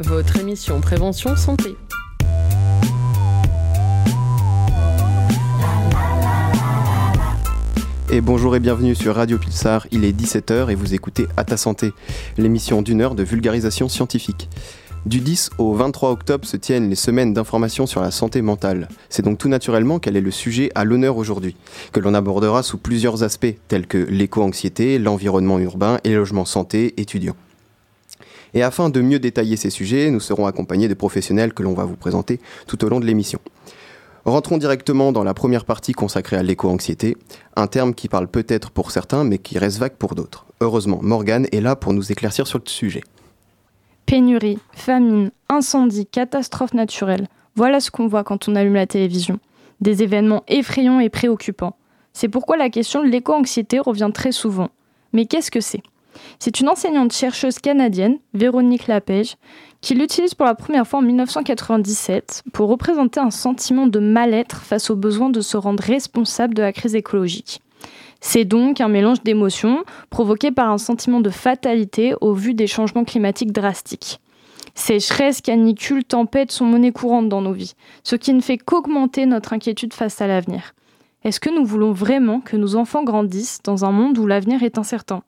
votre émission Prévention Santé. Et bonjour et bienvenue sur Radio Pulsar, il est 17h et vous écoutez À ta santé, l'émission d'une heure de vulgarisation scientifique. Du 10 au 23 octobre se tiennent les semaines d'information sur la santé mentale. C'est donc tout naturellement quel est le sujet à l'honneur aujourd'hui, que l'on abordera sous plusieurs aspects, tels que l'éco-anxiété, l'environnement urbain et logement santé étudiant. Et afin de mieux détailler ces sujets, nous serons accompagnés de professionnels que l'on va vous présenter tout au long de l'émission. Rentrons directement dans la première partie consacrée à l'éco-anxiété, un terme qui parle peut-être pour certains mais qui reste vague pour d'autres. Heureusement, Morgane est là pour nous éclaircir sur le sujet. Pénurie, famine, incendie, catastrophes naturelles. Voilà ce qu'on voit quand on allume la télévision. Des événements effrayants et préoccupants. C'est pourquoi la question de l'éco-anxiété revient très souvent. Mais qu'est-ce que c'est? C'est une enseignante chercheuse canadienne, Véronique Lapège, qui l'utilise pour la première fois en 1997 pour représenter un sentiment de mal-être face au besoin de se rendre responsable de la crise écologique. C'est donc un mélange d'émotions provoqué par un sentiment de fatalité au vu des changements climatiques drastiques. Sécheresse, canicule, tempête sont monnaie courante dans nos vies, ce qui ne fait qu'augmenter notre inquiétude face à l'avenir. Est-ce que nous voulons vraiment que nos enfants grandissent dans un monde où l'avenir est incertain?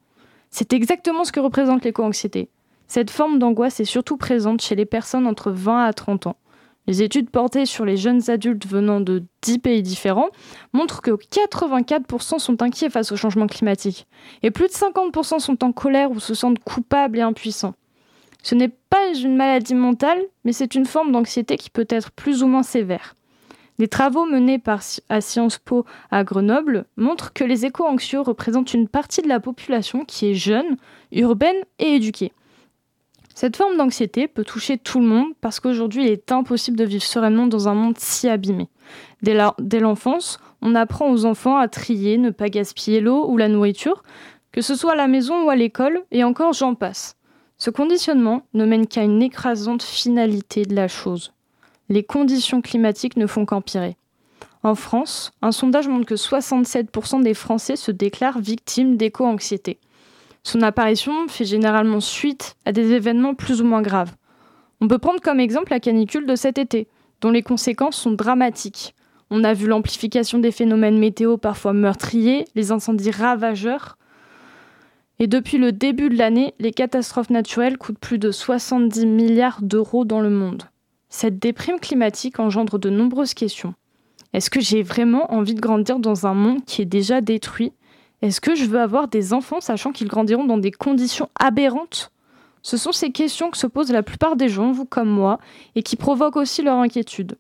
C'est exactement ce que représente l'éco-anxiété. Cette forme d'angoisse est surtout présente chez les personnes entre 20 à 30 ans. Les études portées sur les jeunes adultes venant de 10 pays différents montrent que 84% sont inquiets face au changement climatique et plus de 50% sont en colère ou se sentent coupables et impuissants. Ce n'est pas une maladie mentale, mais c'est une forme d'anxiété qui peut être plus ou moins sévère. Les travaux menés par, à Sciences Po à Grenoble montrent que les éco-anxieux représentent une partie de la population qui est jeune, urbaine et éduquée. Cette forme d'anxiété peut toucher tout le monde parce qu'aujourd'hui il est impossible de vivre sereinement dans un monde si abîmé. Dès l'enfance, on apprend aux enfants à trier, ne pas gaspiller l'eau ou la nourriture, que ce soit à la maison ou à l'école, et encore j'en passe. Ce conditionnement ne mène qu'à une écrasante finalité de la chose. Les conditions climatiques ne font qu'empirer. En France, un sondage montre que 67% des Français se déclarent victimes d'éco-anxiété. Son apparition fait généralement suite à des événements plus ou moins graves. On peut prendre comme exemple la canicule de cet été, dont les conséquences sont dramatiques. On a vu l'amplification des phénomènes météo parfois meurtriers, les incendies ravageurs. Et depuis le début de l'année, les catastrophes naturelles coûtent plus de 70 milliards d'euros dans le monde. Cette déprime climatique engendre de nombreuses questions. Est-ce que j'ai vraiment envie de grandir dans un monde qui est déjà détruit? Est-ce que je veux avoir des enfants sachant qu'ils grandiront dans des conditions aberrantes? Ce sont ces questions que se posent la plupart des gens, vous comme moi, et qui provoquent aussi leur inquiétude.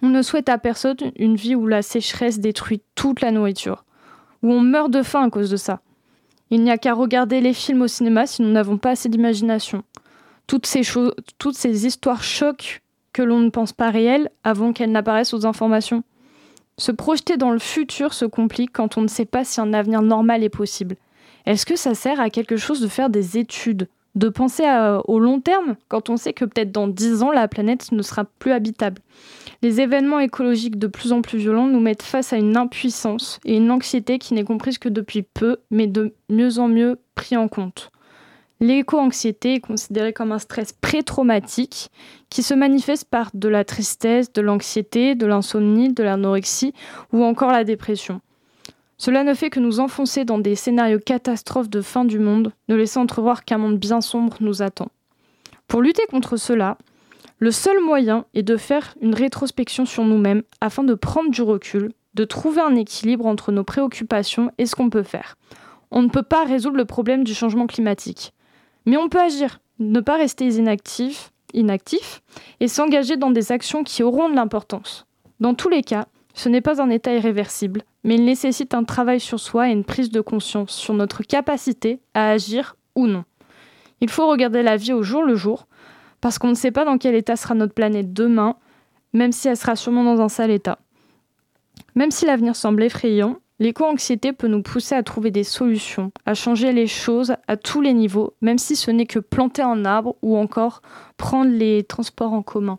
On ne souhaite à personne une vie où la sécheresse détruit toute la nourriture, où on meurt de faim à cause de ça. Il n'y a qu'à regarder les films au cinéma si nous n'avons pas assez d'imagination. Toutes ces, histoires choquent que l'on ne pense pas réelles avant qu'elles n'apparaissent aux informations. Se projeter dans le futur se complique quand on ne sait pas si un avenir normal est possible. Est-ce que ça sert à quelque chose de faire des études De penser au long terme quand on sait que peut-être dans 10 ans la planète ne sera plus habitable? Les événements écologiques de plus en plus violents nous mettent face à une impuissance et une anxiété qui n'est comprise que depuis peu, mais de mieux en mieux pris en compte. L'éco-anxiété est considérée comme un stress pré-traumatique qui se manifeste par de la tristesse, de l'anxiété, de l'insomnie, de l'anorexie ou encore la dépression. Cela ne fait que nous enfoncer dans des scénarios catastrophes de fin du monde, ne laissant entrevoir qu'un monde bien sombre nous attend. Pour lutter contre cela, le seul moyen est de faire une rétrospection sur nous-mêmes afin de prendre du recul, de trouver un équilibre entre nos préoccupations et ce qu'on peut faire. On ne peut pas résoudre le problème du changement climatique. Mais on peut agir, ne pas rester inactif, inactif et s'engager dans des actions qui auront de l'importance. Dans tous les cas, ce n'est pas un état irréversible, mais il nécessite un travail sur soi et une prise de conscience sur notre capacité à agir ou non. Il faut regarder la vie au jour le jour, parce qu'on ne sait pas dans quel état sera notre planète demain, même si elle sera sûrement dans un sale état. Même si l'avenir semble effrayant, L'éco-anxiété peut nous pousser à trouver des solutions, à changer les choses à tous les niveaux, même si ce n'est que planter un arbre ou encore prendre les transports en commun.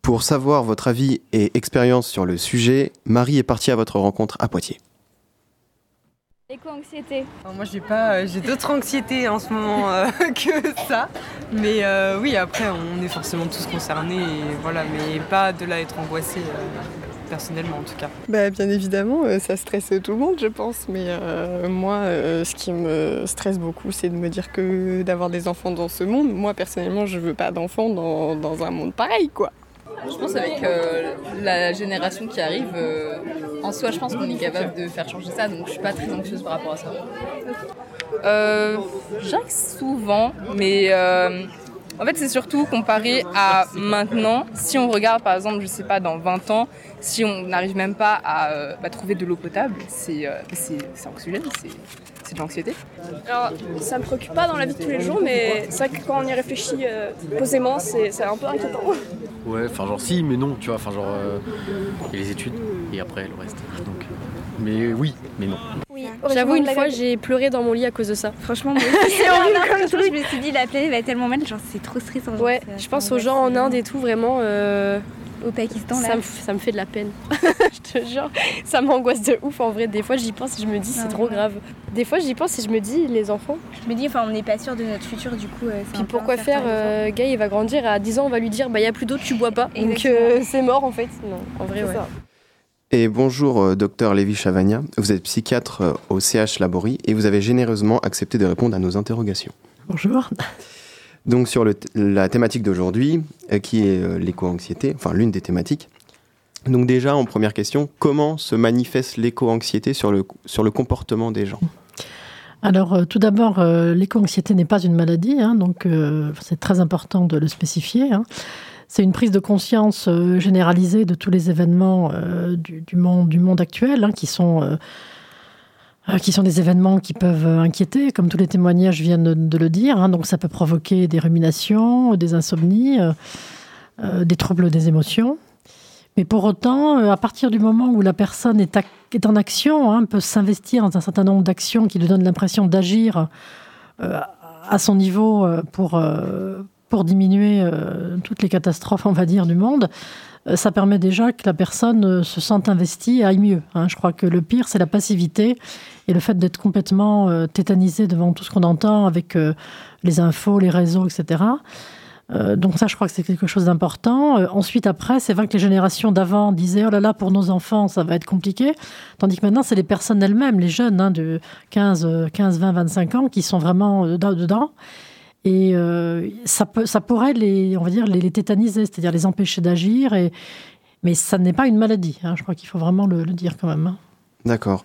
Pour savoir votre avis et expérience sur le sujet, Marie est partie à votre rencontre à Poitiers. Éco-anxiété. Moi, j'ai pas, euh, j'ai d'autres anxiétés en ce moment euh, que ça. Mais euh, oui, après, on est forcément tous concernés, et voilà, mais pas de là être angoissé personnellement en tout cas. Bah, bien évidemment, ça stresse tout le monde, je pense. Mais moi, ce qui me stresse beaucoup, c'est de me dire que d'avoir des enfants dans ce monde. Moi, personnellement, je veux pas d'enfants dans, dans un monde pareil, quoi. Je pense avec euh, la génération qui arrive, euh, en soi, je pense qu'on est capable de faire changer ça, donc je suis pas très anxieuse par rapport à ça. Euh, souvent, mais euh, en fait, c'est surtout comparé à maintenant. Si on regarde, par exemple, je sais pas, dans 20 ans, si on n'arrive même pas à bah, trouver de l'eau potable, c'est anxiogène, c'est de l'anxiété Alors, ça me préoccupe pas dans la vie de tous les jours, mais c'est vrai que quand on y réfléchit posément, c'est un peu inquiétant. Ouais, enfin genre si, mais non, tu vois, enfin genre euh, il y a les études et après le reste. Donc, mais oui, mais non. Oui, j'avoue une fois j'ai pleuré dans mon lit à cause de ça. Franchement, c'est horrible comme truc. Je me suis dit la planète va être tellement mal, genre c'est trop stressant. Ouais, je pense aux gens en Inde et tout vraiment. Euh, au Pakistan là. Ça me, fait de la peine. je te jure, ça m'angoisse de ouf en vrai. Des fois j'y pense et je me dis c'est trop grave. Des fois j'y pense et je me dis les enfants. Je me dis enfin on n'est pas sûr de notre futur du coup. Euh, Puis pourquoi faire euh, Guy il va grandir à 10 ans on va lui dire bah il y a plus d'eau tu bois pas. Donc euh, c'est mort en fait. Non, en vrai ouais. Et bonjour, docteur Lévi Chavagna. Vous êtes psychiatre au CH Laborie et vous avez généreusement accepté de répondre à nos interrogations. Bonjour. Donc sur la thématique d'aujourd'hui, euh, qui est euh, l'éco-anxiété, enfin l'une des thématiques. Donc déjà, en première question, comment se manifeste l'éco-anxiété sur le, sur le comportement des gens? Alors, euh, tout d'abord, l'éco-anxiété n'est pas une maladie, hein, donc c'est très important de le spécifier. Hein. C'est une prise de conscience généralisée de tous les événements du, monde, du monde actuel, hein, qui sont euh, qui sont des événements qui peuvent inquiéter, comme tous les témoignages viennent de, le dire. Hein. donc ça peut provoquer des ruminations, des insomnies, euh, euh, des troubles des émotions. Mais pour autant, à partir du moment où la personne est, est en action, hein, peut s'investir dans un certain nombre d'actions qui lui donnent l'impression d'agir à son niveau pour, pour diminuer toutes les catastrophes, on va dire, du monde, euh, ça permet déjà que la personne euh, se sente investie et aille mieux. Hein. Je crois que le pire, c'est la passivité et le fait d'être complètement euh, tétanisé devant tout ce qu'on entend avec les infos, les réseaux, etc. donc ça, je crois que c'est quelque chose d'important. ensuite, après, c'est vrai que les générations d'avant disaient, oh là là, pour nos enfants, ça va être compliqué. Tandis que maintenant, c'est les personnes elles-mêmes, les jeunes hein, de 15, 15, 20, 25 ans, qui sont vraiment dedans et euh, ça, peut, ça pourrait les, on va dire, les, tétaniser, c'est-à-dire les empêcher d'agir. Et... Mais ça n'est pas une maladie. Hein. je crois qu'il faut vraiment le, dire quand même. Hein. D'accord.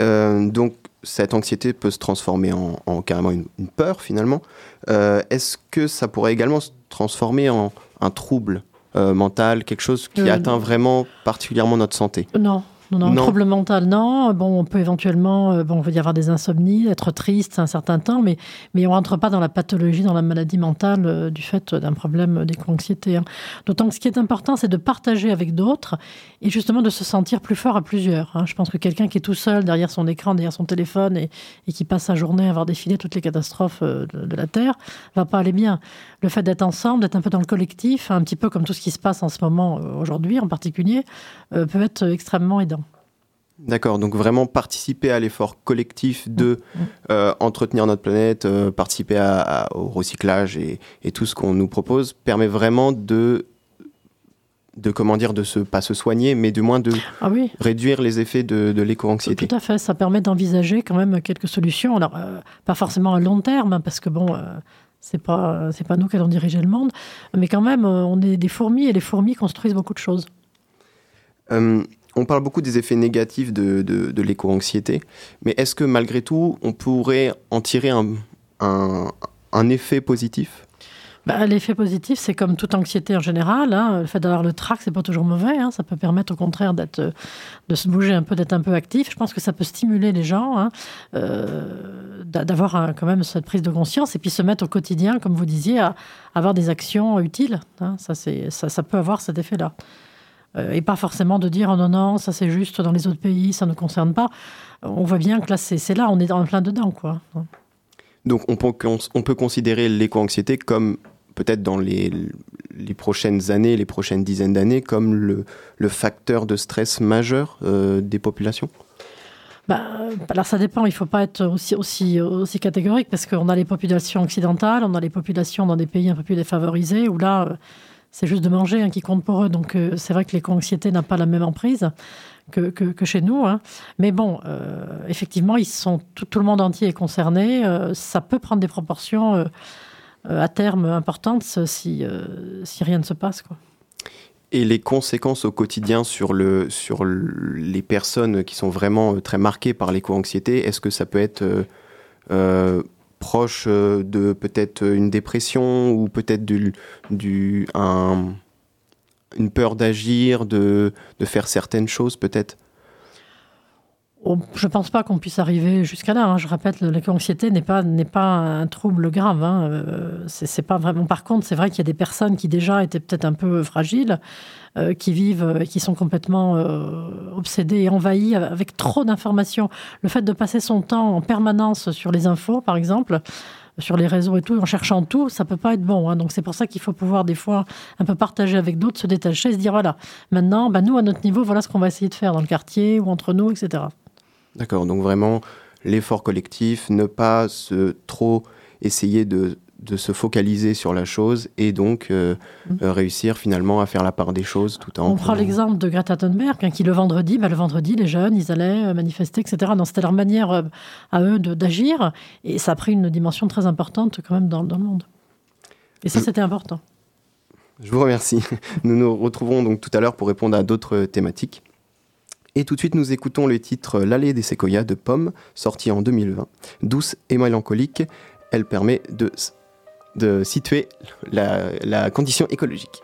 Euh, donc cette anxiété peut se transformer en, carrément une, peur finalement. Euh, est-ce que ça pourrait également se transformer en un trouble mental, quelque chose qui atteint vraiment particulièrement notre santé? Non, non, non, trouble mental, non. Bon, on peut éventuellement, euh, bon, on y avoir des insomnies, être triste un certain temps, mais, mais on rentre pas dans la pathologie, dans la maladie mentale euh, du fait d'un problème d'éco-anxiété. Hein. D'autant que ce qui est important, c'est de partager avec d'autres et justement de se sentir plus fort à plusieurs. Hein. Je pense que quelqu'un qui est tout seul derrière son écran, derrière son téléphone et, et qui passe sa journée à avoir défilé toutes les catastrophes euh, de, de la Terre, va pas aller bien. Le fait d'être ensemble, d'être un peu dans le collectif, un petit peu comme tout ce qui se passe en ce moment aujourd'hui en particulier, peut être extrêmement aidant. D'accord, donc vraiment participer à l'effort collectif de mm. Euh, entretenir notre planète, euh, participer au recyclage et, tout ce qu'on nous propose permet vraiment de de comment dire de se pas se soigner mais du moins de ah réduire les effets de, l'éco-anxiété. Tout à fait, ça permet d'envisager quand même quelques solutions. Alors euh, pas forcément à long terme hein, parce que bon c'est pas c'est pas nous qui allons diriger le monde, mais quand même on est des fourmis et les fourmis construisent beaucoup de choses on parle beaucoup des effets négatifs de, l'éco-anxiété, mais est-ce que malgré tout, on pourrait en tirer un, effet positif? Bah, L'effet positif, c'est comme toute anxiété en général. Hein. Le fait d'avoir le trac, c'est pas toujours mauvais. Hein. Ça peut permettre au contraire d'être, de se bouger un peu, d'être un peu actif. Je pense que ça peut stimuler les gens, hein, euh, d'avoir quand même cette prise de conscience et puis se mettre au quotidien, comme vous disiez, à, avoir des actions utiles. Ça, ça, ça peut avoir cet effet-là. Euh, et pas forcément de dire oh non, non, ça c'est juste dans les autres pays, ça ne concerne pas. On voit bien que là, c'est là, on est en plein dedans. quoi. Donc on peut, on peut considérer l'éco-anxiété comme peut-être dans les, les, prochaines années, les prochaines dizaines d'années, comme le, le, facteur de stress majeur euh, des populations? Bah, alors ça dépend, il ne faut pas être aussi, aussi, aussi catégorique parce qu'on a les populations occidentales, on a les populations dans des pays un peu plus défavorisés où là, euh, c'est juste de manger hein, qui compte pour eux. Donc euh, c'est vrai que l'éco-anxiété n'a pas la même emprise que, que, chez nous. Hein. Mais bon, euh, effectivement, ils sont, tout, le monde entier est concerné. ça peut prendre des proportions à terme importantes si, si rien ne se passe. Et les conséquences au quotidien sur, le, sur les personnes qui sont vraiment euh, très marquées par l'éco-anxiété, est-ce que ça peut être euh, euh, proche de peut-être une dépression ou peut-être du, du, un, une peur d'agir, de faire certaines choses peut-être je ne pense pas qu'on puisse arriver jusqu'à là. Hein. Je répète, l'éco-anxiété n'est pas, pas un trouble grave. Hein. Euh, c'est, pas vraiment. Par contre, c'est vrai qu'il y a des personnes qui déjà étaient peut-être un peu fragiles, euh, qui vivent et qui sont complètement euh, obsédées et envahies avec trop d'informations. Le fait de passer son temps en permanence sur les infos, par exemple, sur les réseaux et tout, en cherchant tout, ça peut pas être bon. Hein. Donc c'est pour ça qu'il faut pouvoir des fois un peu partager avec d'autres, se détacher, se dire voilà, maintenant, bah, nous à notre niveau, voilà ce qu'on va essayer de faire dans le quartier ou entre nous, etc. D'accord, donc vraiment l'effort collectif, ne pas se trop essayer de, de se focaliser sur la chose et donc euh, mm. euh, réussir finalement à faire la part des choses tout en... On prend l'exemple de Greta Thunberg, hein, qui le vendredi, bah, le vendredi, les jeunes, ils allaient euh, manifester, etc. C'était leur manière à eux d'agir et ça a pris une dimension très importante quand même dans, dans le monde. Et ça, c'était important. Je vous remercie. Nous nous retrouverons donc tout à l'heure pour répondre à d'autres thématiques. Et tout de suite, nous écoutons le titre L'allée des séquoias de Pomme, sorti en 2020. Douce et mélancolique, elle permet de, situer la condition écologique.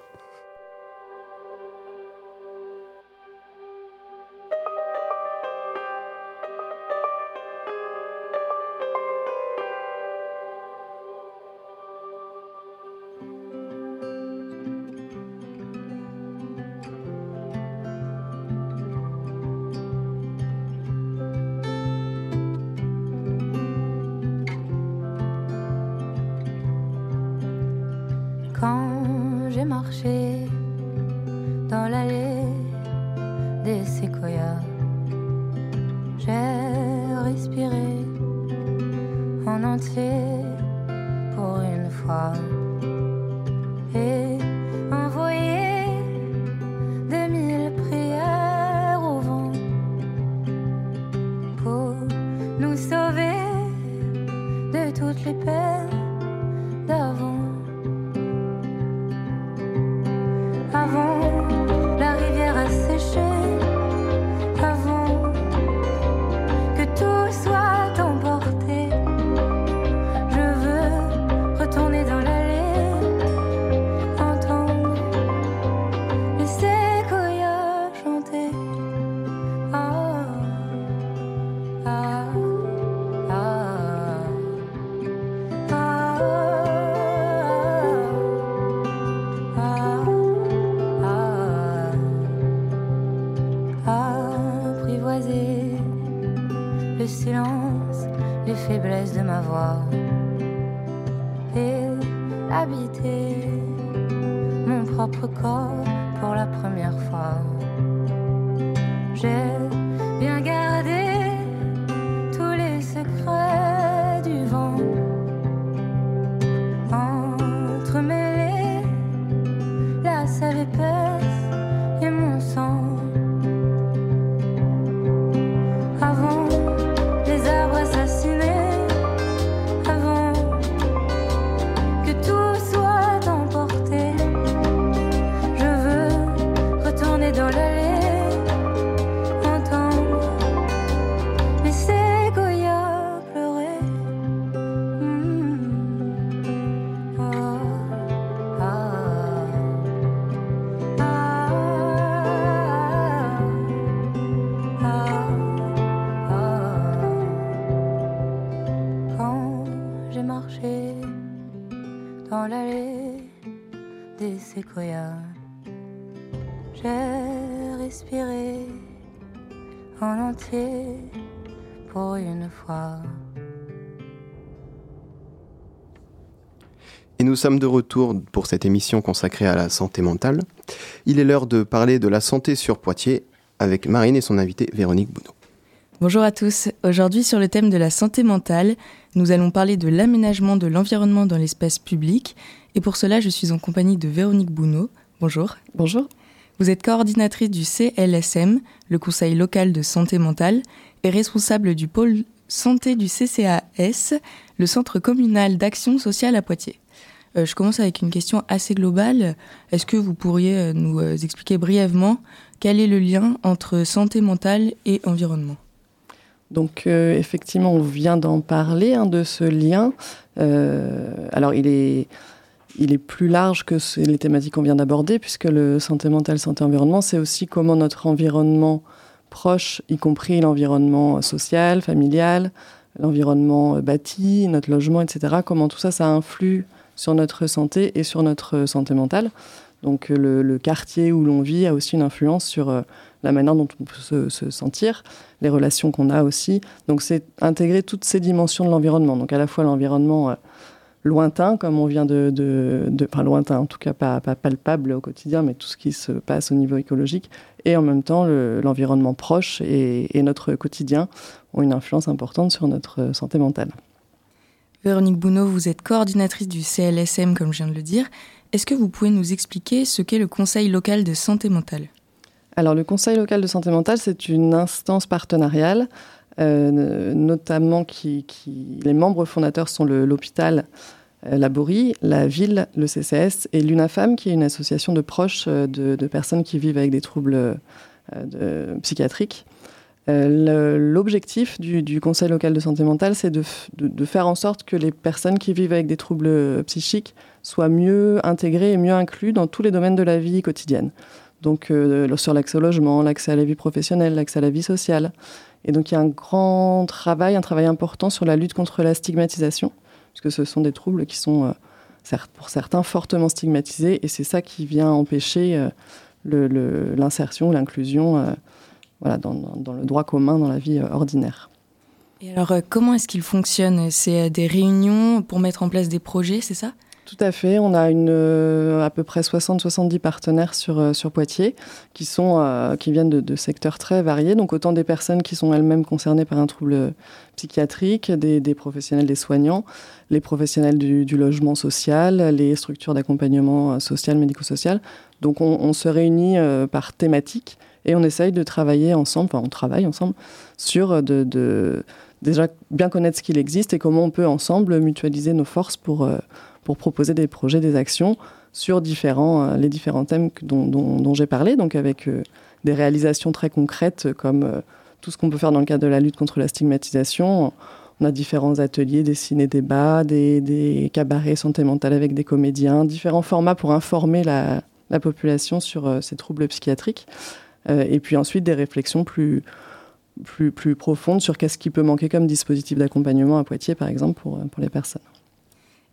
Et nous sommes de retour pour cette émission consacrée à la santé mentale. Il est l'heure de parler de la santé sur Poitiers avec Marine et son invitée Véronique Boudot. Bonjour à tous. Aujourd'hui, sur le thème de la santé mentale, nous allons parler de l'aménagement de l'environnement dans l'espace public. Et pour cela, je suis en compagnie de Véronique Bounot. Bonjour. Bonjour. Vous êtes coordinatrice du CLSM, le Conseil local de santé mentale, et responsable du pôle santé du CCAS, le Centre communal d'action sociale à Poitiers. Euh, je commence avec une question assez globale. Est-ce que vous pourriez euh, nous euh, expliquer brièvement quel est le lien entre santé mentale et environnement? Donc effectivement, on vient d'en parler hein, de ce lien. Alors il est, il est plus large que les thématiques qu'on vient d'aborder, puisque le santé mentale, santé environnement, c'est aussi comment notre environnement proche, y compris l'environnement social, familial, l'environnement bâti, notre logement, etc., comment tout ça, ça influe sur notre santé et sur notre santé mentale. Donc le, le quartier où l'on vit a aussi une influence sur la manière dont on peut se, sentir, les relations qu'on a aussi. Donc c'est intégrer toutes ces dimensions de l'environnement. Donc à la fois l'environnement euh, lointain, comme on vient de, de, Enfin lointain, en tout cas pas, palpable au quotidien, mais tout ce qui se passe au niveau écologique, et en même temps l'environnement proche et, notre quotidien ont une influence importante sur notre euh, santé mentale. Véronique Bounot, vous êtes coordinatrice du CLSM, comme je viens de le dire. Est-ce que vous pouvez nous expliquer ce qu'est le Conseil local de santé mentale? Alors le Conseil local de santé mentale, c'est une instance partenariale, euh, notamment qui, les membres fondateurs sont l'hôpital euh, la la ville, le CCS et l'UNAFAM, qui est une association de proches euh, de, personnes qui vivent avec des troubles psychiatriques. L'objectif du, Conseil local de santé mentale, c'est de, faire en sorte que les personnes qui vivent avec des troubles psychiques soient mieux intégrées et mieux incluses dans tous les domaines de la vie quotidienne donc euh, sur l'accès au logement, l'accès à la vie professionnelle, l'accès à la vie sociale. Et donc il y a un grand travail, un travail important sur la lutte contre la stigmatisation, puisque ce sont des troubles qui sont euh, pour certains fortement stigmatisés, et c'est ça qui vient empêcher euh, l'insertion, l'inclusion voilà, dans, dans, le droit commun, dans la vie ordinaire. Et alors comment est-ce qu'il fonctionne? C'est des réunions pour mettre en place des projets, c'est ça? Tout à fait. On a une, euh, à peu près 60-70 partenaires sur, euh, sur Poitiers qui, sont, euh, qui viennent de, secteurs très variés. Donc autant des personnes qui sont elles-mêmes concernées par un trouble psychiatrique, des, des professionnels, des soignants, les professionnels du, logement social, les structures d'accompagnement social, médico-social. Donc on, se réunit par thématique et on essaye de travailler ensemble, enfin on travaille ensemble sur de, de déjà bien connaître ce qu'il existe et comment on peut ensemble mutualiser nos forces pour pour proposer des projets, des actions sur différents, euh, les différents thèmes dont, j'ai parlé, donc avec euh, des réalisations très concrètes comme euh, tout ce qu'on peut faire dans le cadre de la lutte contre la stigmatisation. On a différents ateliers, des ciné-débats, des, des, cabarets santé mentale avec des comédiens, différents formats pour informer la population sur ces troubles psychiatriques. Et puis ensuite des réflexions plus, plus, plus profondes sur qu'est-ce qui peut manquer comme dispositif d'accompagnement à Poitiers, par exemple, pour, pour les personnes.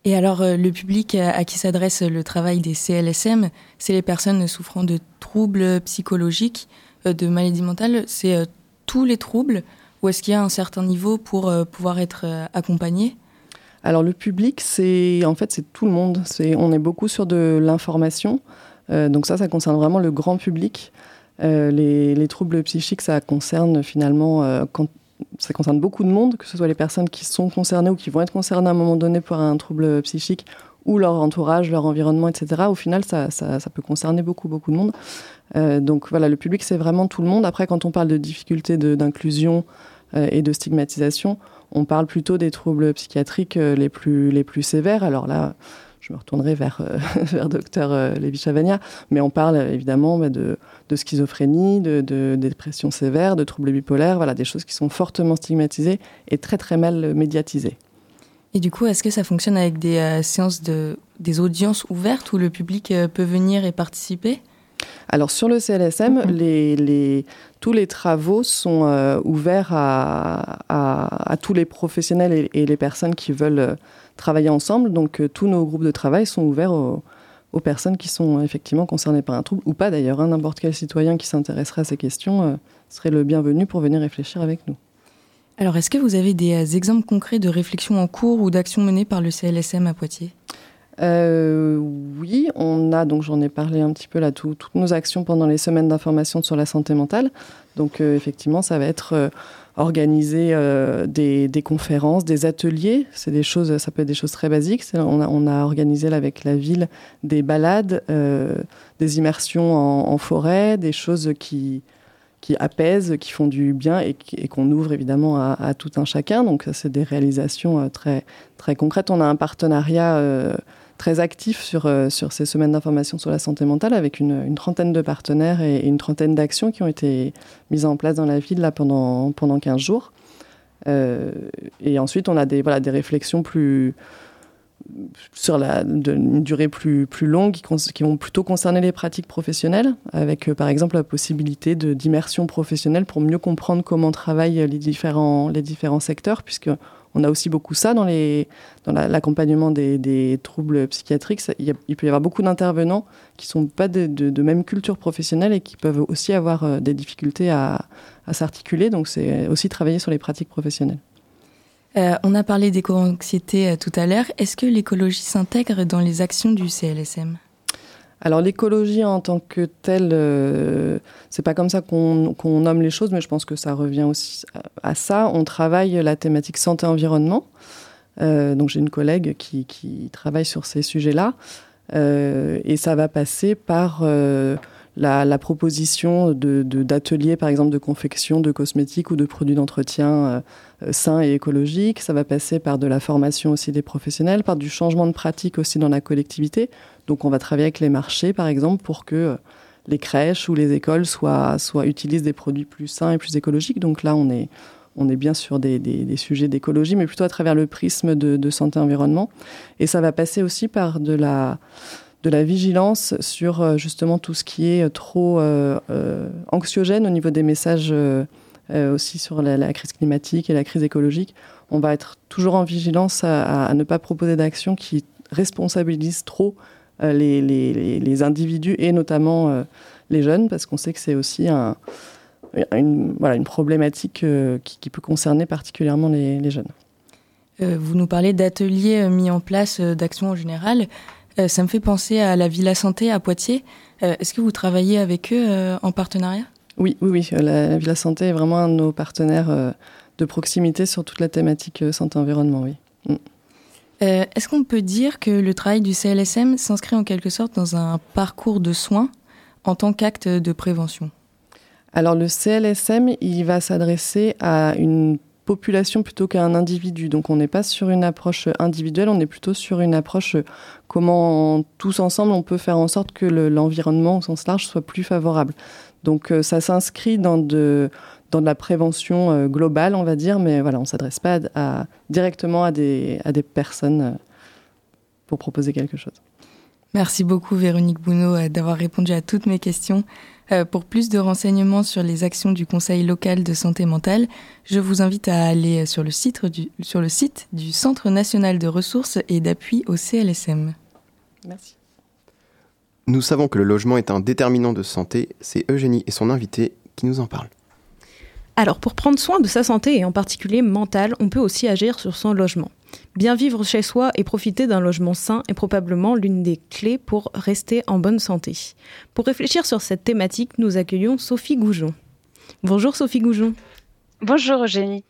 Et alors, euh, le public à qui s'adresse le travail des CLSM, c'est les personnes souffrant de troubles psychologiques, euh, de maladies mentales. C'est euh, tous les troubles ou est-ce qu'il y a un certain niveau pour pouvoir être accompagné? Alors, le public, c'est en fait, c'est tout le monde. C'est, on est beaucoup sur de l'information. donc ça, ça concerne vraiment le grand public. Les, les, troubles psychiques, ça concerne finalement quand ça concerne beaucoup de monde, que ce soit les personnes qui sont concernées ou qui vont être concernées à un moment donné par un trouble psychique ou leur entourage, leur environnement, etc. Au final, ça, peut concerner beaucoup, beaucoup de monde. Euh, donc voilà, le public, c'est vraiment tout le monde. Après, quand on parle de difficultés d'inclusion euh, et de stigmatisation, on parle plutôt des troubles psychiatriques euh, les, plus, les plus sévères. Alors là, je me retournerai vers, euh, vers docteur euh, Lévy-Chavagna, mais on parle évidemment bah, de, schizophrénie, de, de, dépression sévère, de troubles bipolaires, voilà, des choses qui sont fortement stigmatisées et très très mal médiatisées. Et du coup, est-ce que ça fonctionne avec des euh, séances de, des audiences ouvertes où le public peut venir et participer? Alors sur le CLSM, les, les, tous les travaux sont ouverts à, à, à, tous les professionnels et, et, les personnes qui veulent travailler ensemble. Donc euh, tous nos groupes de travail sont ouverts aux, personnes qui sont effectivement concernées par un trouble, ou pas d'ailleurs. Hein. N'importe quel citoyen qui s'intéresserait à ces questions euh, serait le bienvenu pour venir réfléchir avec nous. Alors, est-ce que vous avez des euh, exemples concrets de réflexions en cours ou d'actions menées par le CLSM à Poitiers? Oui, on a, donc j'en ai parlé un petit peu là, toutes nos actions pendant les semaines d'information sur la santé mentale. Donc effectivement, ça va être organiser des, des, conférences, des ateliers. C'est des choses, ça peut être des choses très basiques. On a, organisé avec la ville des balades, des immersions en, forêt, des choses qui qui apaisent, qui font du bien et, qu'on ouvre évidemment à, tout un chacun. Donc c'est des réalisations euh, très, très concrètes. On a un partenariat euh, très actif sur, euh, sur ces semaines d'information sur la santé mentale avec une, trentaine de partenaires et, une trentaine d'actions qui ont été mises en place dans la ville là, pendant, pendant 15 jours. et ensuite, on a des, voilà, des réflexions plus sur la, une durée plus, plus longue qui, qui, vont plutôt concerner les pratiques professionnelles, avec euh, par exemple la possibilité d'immersion professionnelle pour mieux comprendre comment travaillent les différents, les différents secteurs, puisque on a aussi beaucoup ça dans, l'accompagnement des, troubles psychiatriques. il, il, peut y avoir beaucoup d'intervenants qui sont pas de, même culture professionnelle et qui peuvent aussi avoir euh, des difficultés à, à s'articuler. Donc c'est aussi travailler sur les pratiques professionnelles. Euh, on a parlé d'éco-anxiété euh, tout à l'heure. Est-ce que l'écologie s'intègre dans les actions du CLSM alors l'écologie en tant que telle, euh, c'est pas comme ça qu'on nomme les choses, mais je pense que ça revient aussi à ça. On travaille la thématique santé-environnement. donc j'ai une collègue qui, travaille sur ces sujets-là, et ça va passer par la, proposition d'ateliers, de, par exemple, de confection de cosmétiques ou de produits d'entretien euh, euh, sains et écologiques. Ça va passer par de la formation aussi des professionnels, par du changement de pratique aussi dans la collectivité. Donc, on va travailler avec les marchés, par exemple, pour que euh, les crèches ou les écoles soient, soient, utilisent des produits plus sains et plus écologiques. Donc là, on est, on est bien sur des, des, sujets d'écologie, mais plutôt à travers le prisme de, santé-environnement. Et ça va passer aussi par de la de la vigilance sur euh, justement tout ce qui est euh, trop anxiogène au niveau des messages aussi sur la, crise climatique et la crise écologique. On va être toujours en vigilance à, ne pas proposer d'actions qui responsabilisent trop les, individus et notamment les jeunes, parce qu'on sait que c'est aussi une, voilà, une problématique qui, peut concerner particulièrement les, jeunes. vous nous parlez d'ateliers mis en place, d'actions en général. Euh, ça me fait penser à la Villa Santé à Poitiers. Euh, est-ce que vous travaillez avec eux euh, en partenariat? Oui, oui, oui. La, Villa Santé est vraiment un de nos partenaires de proximité sur toute la thématique santé-environnement, oui. Mm. Est-ce qu'on peut dire que le travail du CLSM s'inscrit en quelque sorte dans un parcours de soins en tant qu'acte de prévention? Alors le CLSM, il va s'adresser à une population plutôt qu'à un individu. Donc on n'est pas sur une approche individuelle, on est plutôt sur une approche comment tous ensemble on peut faire en sorte que l'environnement au sens large soit plus favorable. Donc euh, ça s'inscrit dans de, dans de la prévention euh, globale, on va dire, mais voilà, on ne s'adresse pas à, directement à des, à des personnes euh, pour proposer quelque chose. Merci beaucoup Véronique Bounot d'avoir répondu à toutes mes questions. Euh, pour plus de renseignements sur les actions du Conseil local de santé mentale, je vous invite à aller sur le site du, sur le site du Centre national de ressources et d'appui au CLSM. Merci. Nous savons que le logement est un déterminant de santé. C'est Eugénie et son invité qui nous en parlent. Alors, pour prendre soin de sa santé et en particulier mentale, on peut aussi agir sur son logement. Bien vivre chez soi et profiter d'un logement sain est probablement l'une des clés pour rester en bonne santé. Pour réfléchir sur cette thématique, nous accueillons Sophie Goujon. Bonjour Sophie Goujon. Bonjour Eugénie.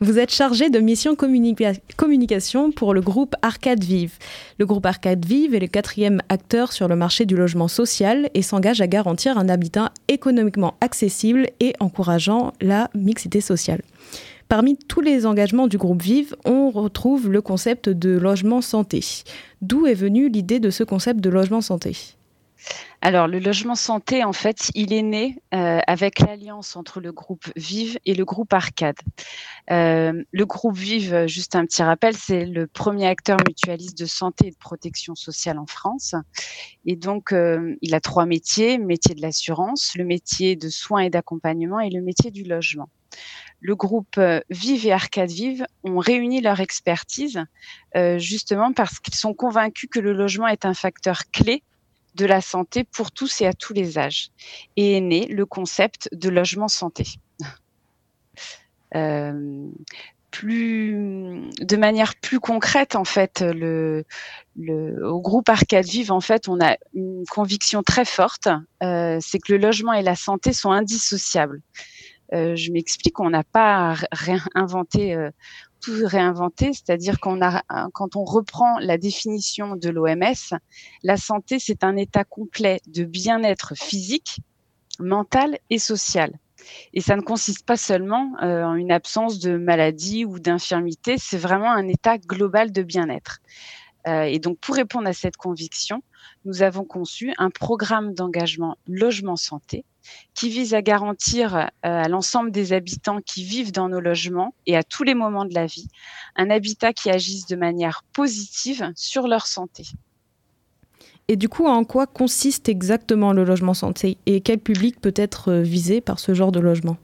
Vous êtes chargée de mission communication pour le groupe Arcade Vive. Le groupe Arcade Vive est le quatrième acteur sur le marché du logement social et s'engage à garantir un habitat économiquement accessible et encourageant la mixité sociale. Parmi tous les engagements du groupe Vive, on retrouve le concept de logement santé. D'où est venue l'idée de ce concept de logement santé? Alors, le logement santé, en fait, il est né euh, avec l'alliance entre le groupe Vive et le groupe Arcade. Euh, le groupe Vive, juste un petit rappel, c'est le premier acteur mutualiste de santé et de protection sociale en France. Et donc, euh, il a trois métiers, le métier de l'assurance, le métier de soins et d'accompagnement et le métier du logement le groupe euh, Vive et Arcade Vive ont réuni leur expertise euh, justement parce qu'ils sont convaincus que le logement est un facteur clé de la santé pour tous et à tous les âges. Et est né le concept de logement santé. Euh, de manière plus concrète, en fait, au groupe Arcade Vive, en fait, on a une conviction très forte, c'est que le logement et la santé sont indissociables. je m'explique, on n'a pas réinventé tout réinventé, c'est-à-dire qu'on a, quand on reprend la définition de l'OMS, la santé c'est un état complet de bien-être physique, mental et social. Et ça ne consiste pas seulement euh, en une absence de maladie ou d'infirmité, c'est vraiment un état global de bien-être. Euh, et donc, pour répondre à cette conviction, nous avons conçu un programme d'engagement logement santé qui vise à garantir euh, à l'ensemble des habitants qui vivent dans nos logements et à tous les moments de la vie un habitat qui agisse de manière positive sur leur santé. Et du coup, en quoi consiste exactement le logement santé et quel public peut être euh, visé par ce genre de logement?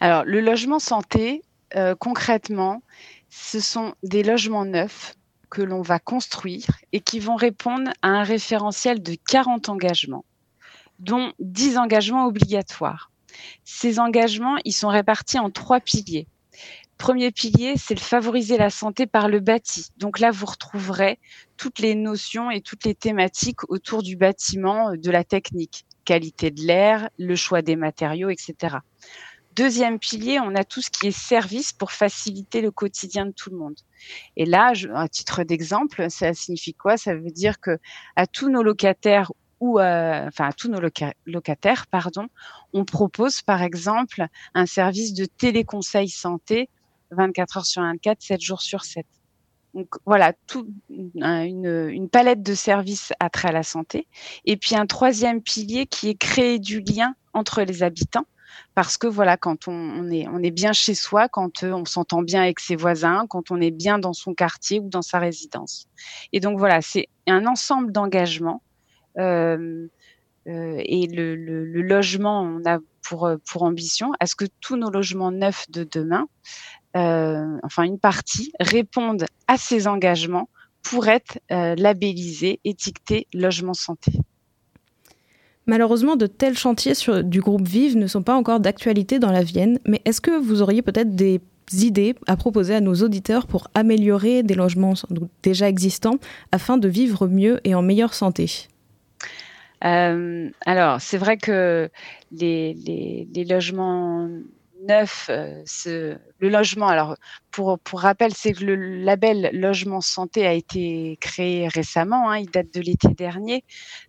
Alors, le logement santé, euh, concrètement, ce sont des logements neufs que l'on va construire et qui vont répondre à un référentiel de 40 engagements, dont 10 engagements obligatoires. Ces engagements, ils sont répartis en trois piliers. Premier pilier, c'est le favoriser la santé par le bâti. Donc là, vous retrouverez toutes les notions et toutes les thématiques autour du bâtiment, euh, de la technique, qualité de l'air, le choix des matériaux, etc. Deuxième pilier, on a tout ce qui est service pour faciliter le quotidien de tout le monde. Et là, à titre d'exemple, ça signifie quoi? Ça veut dire que à tous nos locataires ou euh, enfin à tous nos locataires, pardon, on propose par exemple un service de téléconseil santé 24 heures sur 24, 7 jours sur 7. Donc voilà, tout, une, palette de services à trait à la santé. Et puis un troisième pilier qui est créer du lien entre les habitants. Parce que voilà, quand on, est, on est bien chez soi, quand euh, on s'entend bien avec ses voisins, quand on est bien dans son quartier ou dans sa résidence. Et donc voilà, c'est un ensemble d'engagements. Euh, euh, et le, logement, on a pour, pour ambition à ce que tous nos logements neufs de demain euh, enfin une partie, répondent à ces engagements pour être euh, labellisés, étiquetés logement santé? Malheureusement, de tels chantiers du groupe Vive ne sont pas encore d'actualité dans la Vienne, mais est-ce que vous auriez peut-être des idées à proposer à nos auditeurs pour améliorer des logements déjà existants afin de vivre mieux et en meilleure santé? Euh, alors, c'est vrai que les, les, les logements neuf, euh, ce, le logement. Alors, pour, pour rappel, c'est que le label logement santé a été créé récemment. Hein, il date de l'été dernier.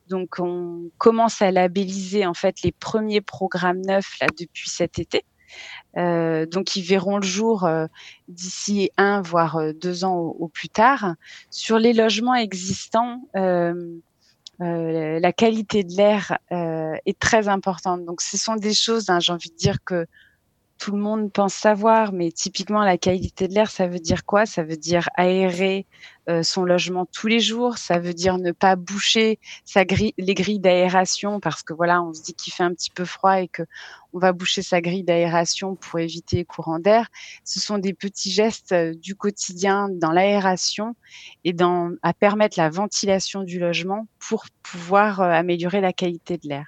Donc, on commence à labelliser en fait les premiers programmes neufs là depuis cet été. Euh, donc, ils verront le jour euh, d'ici un voire euh, deux ans au, plus tard. Sur les logements existants. Euh, la qualité de l'air est très importante. Donc, ce sont des choses, hein, j'ai envie de dire que tout le monde pense savoir, mais typiquement la qualité de l'air, ça veut dire quoi? Ça veut dire aérer euh, son logement tous les jours, ça veut dire ne pas boucher les grilles d'aération parce que voilà, on se dit qu'il fait un petit peu froid et que on va boucher sa grille d'aération pour éviter les courants d'air. Ce sont des petits gestes euh, du quotidien dans l'aération et à permettre la ventilation du logement pour pouvoir euh, améliorer la qualité de l'air.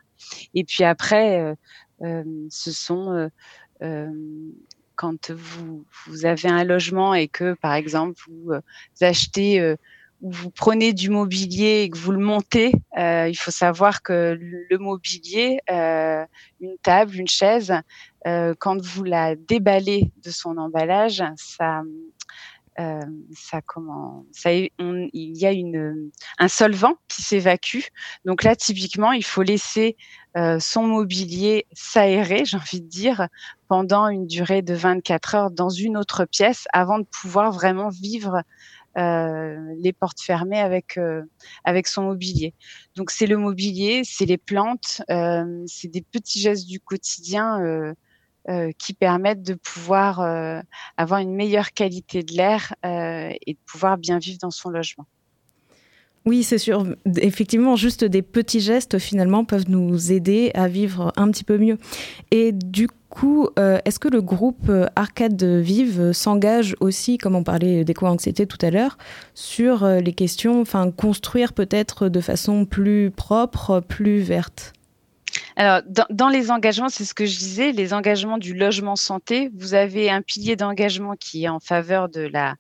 Et puis après, ce sont quand vous, vous, avez un logement et que, par exemple, vous, euh, achetez euh, ou vous prenez du mobilier et que vous le montez, il faut savoir que le mobilier, une table, une chaise, quand vous la déballez de son emballage, ça, euh, ça comment ça il y a une un solvant qui s'évacue donc là typiquement il faut laisser euh, son mobilier s'aérer j'ai envie de dire pendant une durée de 24 heures dans une autre pièce avant de pouvoir vraiment vivre euh, les portes fermées avec euh, avec son mobilier. Donc c'est le mobilier, c'est les plantes, euh, c'est des petits gestes du quotidien euh, qui permettent de pouvoir euh, avoir une meilleure qualité de l'air euh, et de pouvoir bien vivre dans son logement. Oui, c'est sûr. Effectivement, juste des petits gestes finalement peuvent nous aider à vivre un petit peu mieux. Et du coup, est-ce que le groupe Arcade Vive s'engage aussi, comme on parlait d'éco-anxiété tout à l'heure, sur les questions, enfin construire peut-être de façon plus propre, plus verte? Alors, dans, les engagements, c'est ce que je disais, les engagements du logement santé, vous avez un pilier d'engagement qui est en faveur de la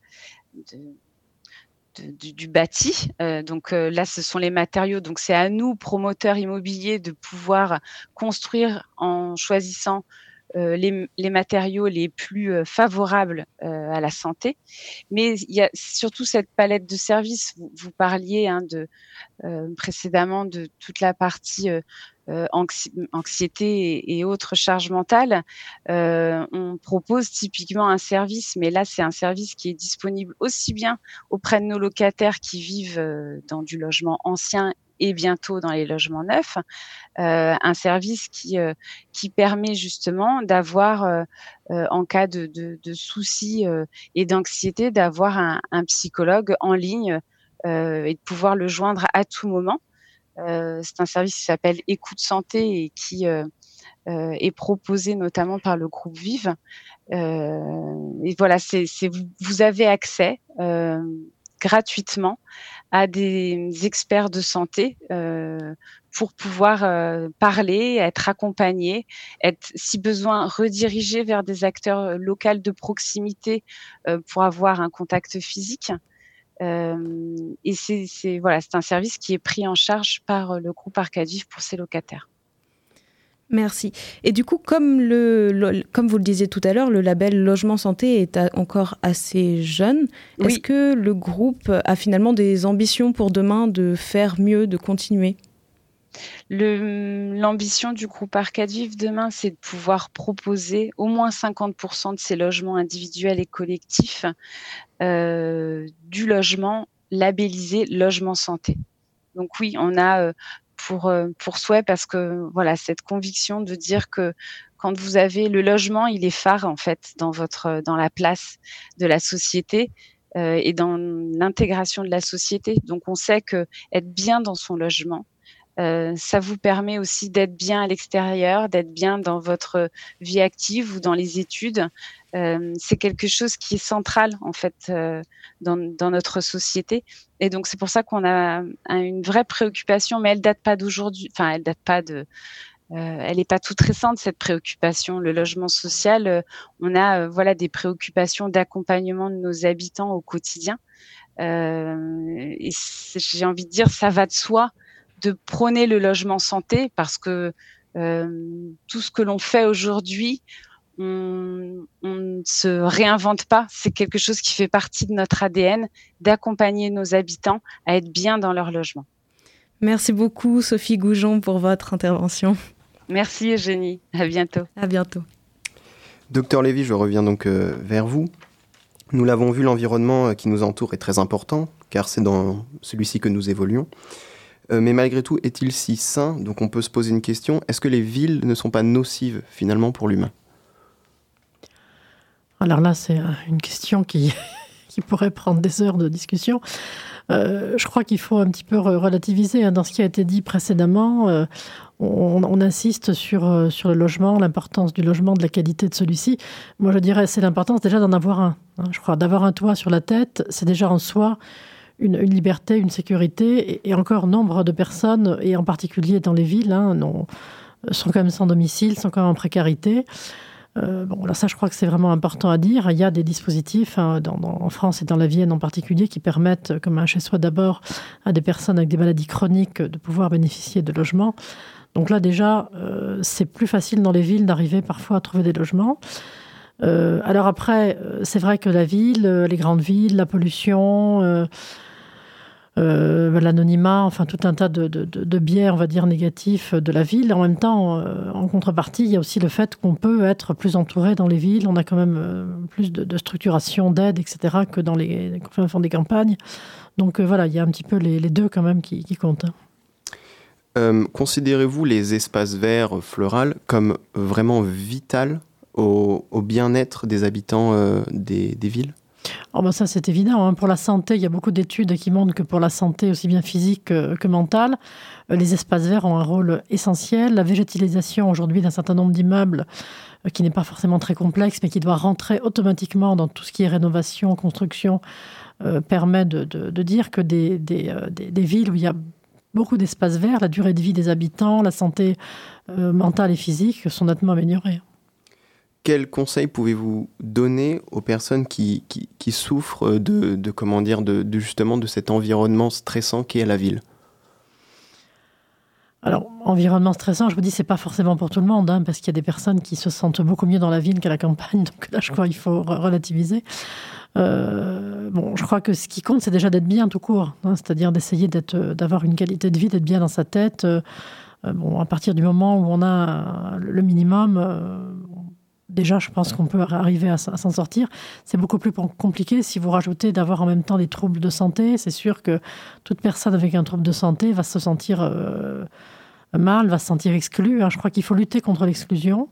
du, bâti. Euh, donc euh, là, ce sont les matériaux. Donc c'est à nous, promoteurs immobiliers, de pouvoir construire en choisissant les, matériaux les plus favorables à la santé. Mais il y a surtout cette palette de services. Vous, parliez hein, de, précédemment de toute la partie anxiété et, autres charges mentales. on propose typiquement un service, mais là c'est un service qui est disponible aussi bien auprès de nos locataires qui vivent dans du logement ancien et bientôt dans les logements neufs, euh, un service qui, euh, qui permet justement d'avoir, euh, en cas de, de, de soucis et d'anxiété, d'avoir un, un, psychologue en ligne et de pouvoir le joindre à tout moment. C'est un service qui s'appelle Écoute Santé et qui est proposé notamment par le groupe Vive. et voilà, c'est, vous, vous, avez accès gratuitement à des experts de santé euh, pour pouvoir euh, parler, être accompagné, être si besoin redirigé vers des acteurs euh, locaux de proximité pour avoir un contact physique. Et c'est voilà, c'est un service qui est pris en charge par le groupe Arcadif pour ses locataires. Merci. Et du coup, comme, le, comme vous le disiez tout à l'heure, le label Logement Santé est encore assez jeune. Est-ce que le groupe a finalement des ambitions pour demain de faire mieux, de continuer? L'ambition du groupe Arcade Vive demain, c'est de pouvoir proposer au moins 50% de ces logements individuels et collectifs euh, du logement labellisé logement santé. Donc oui, on a euh, pour, euh, pour souhait parce que voilà, cette conviction de dire que quand vous avez le logement, il est phare en fait dans votre dans la place de la société et dans l'intégration de la société. Donc on sait que être bien dans son logement, euh, ça vous permet aussi d'être bien à l'extérieur, d'être bien dans votre vie active ou dans les études. Euh, c'est quelque chose qui est central en fait euh, dans, notre société. Et donc c'est pour ça qu'on a une vraie préoccupation, mais elle date pas d'aujourd'hui. Enfin, elle date pas de. elle n'est pas toute récente cette préoccupation. Le logement social, on a voilà des préoccupations d'accompagnement de nos habitants au quotidien. et j'ai envie de dire, ça va de soi de prôner le logement santé parce que euh, tout ce que l'on fait aujourd'hui, on, ne se réinvente pas. C'est quelque chose qui fait partie de notre ADN, d'accompagner nos habitants à être bien dans leur logement. Merci beaucoup, Sophie Goujon, pour votre intervention. Merci, Eugénie. À bientôt. À bientôt. Docteur Lévy, je reviens donc euh, vers vous. Nous l'avons vu, l'environnement euh, qui nous entoure est très important, car c'est dans celui-ci que nous évoluons. Euh, mais malgré tout, est-il si sain Donc on peut se poser une question, est-ce que les villes ne sont pas nocives finalement pour l'humain? Alors là, c'est une question qui, qui pourrait prendre des heures de discussion. Euh, je crois qu'il faut un petit peu relativiser hein. dans ce qui a été dit précédemment. Euh, on, insiste sur, sur le logement, l'importance du logement, de la qualité de celui-ci. Moi, je dirais c'est l'importance déjà d'en avoir un. Hein. Je crois d'avoir un toit sur la tête, c'est déjà en soi une, liberté, une sécurité. Et, encore, nombre de personnes, et en particulier dans les villes, hein, sont quand même sans domicile, sont quand même en précarité. Euh, bon, là, ça, je crois que c'est vraiment important à dire. Il y a des dispositifs hein, en France et dans la Vienne en particulier qui permettent, comme un chez-soi d'abord, à des personnes avec des maladies chroniques de pouvoir bénéficier de logements. Donc là, déjà, euh, c'est plus facile dans les villes d'arriver parfois à trouver des logements. Euh, alors après, c'est vrai que la ville, les grandes villes, la pollution, l'anonymat, enfin tout un tas de, de, biais, on va dire, négatifs de la ville. En même temps, euh, en contrepartie, il y a aussi le fait qu'on peut être plus entouré dans les villes. On a quand même euh, plus de, structuration, d'aide, etc., que dans les enfin, des campagnes. Donc voilà, il y a un petit peu les, deux quand même qui, comptent. Hein. Considérez-vous les espaces verts floraux comme vraiment vital au, bien-être des habitants des villes? Oh ben ça c'est évident. Hein. Pour la santé, il y a beaucoup d'études qui montrent que pour la santé aussi bien physique que, mentale, euh, les espaces verts ont un rôle essentiel. La végétalisation aujourd'hui d'un certain nombre d'immeubles, euh, qui n'est pas forcément très complexe, mais qui doit rentrer automatiquement dans tout ce qui est rénovation, construction, euh, permet de, dire que des, villes où il y a beaucoup d'espaces verts, la durée de vie des habitants, la santé mentale et physique sont nettement améliorées quels conseils pouvez-vous donner aux personnes qui, qui, souffrent de, de, comment dire, de, justement de cet environnement stressant qu'est la ville? Alors, environnement stressant, je vous dis, c'est pas forcément pour tout le monde, hein, parce qu'il y a des personnes qui se sentent beaucoup mieux dans la ville qu'à la campagne. Donc là, je crois qu'il faut relativiser. Euh, bon, je crois que ce qui compte, c'est déjà d'être bien tout court, hein, c'est-à-dire d'essayer d'être, d'avoir une qualité de vie, d'être bien dans sa tête. Euh, bon, à partir du moment où on a le minimum, euh, déjà, je pense qu'on peut arriver à, s'en sortir. C'est beaucoup plus compliqué si vous rajoutez d'avoir en même temps des troubles de santé. C'est sûr que toute personne avec un trouble de santé va se sentir mal, va se sentir exclue. Hein. Je crois qu'il faut lutter contre l'exclusion.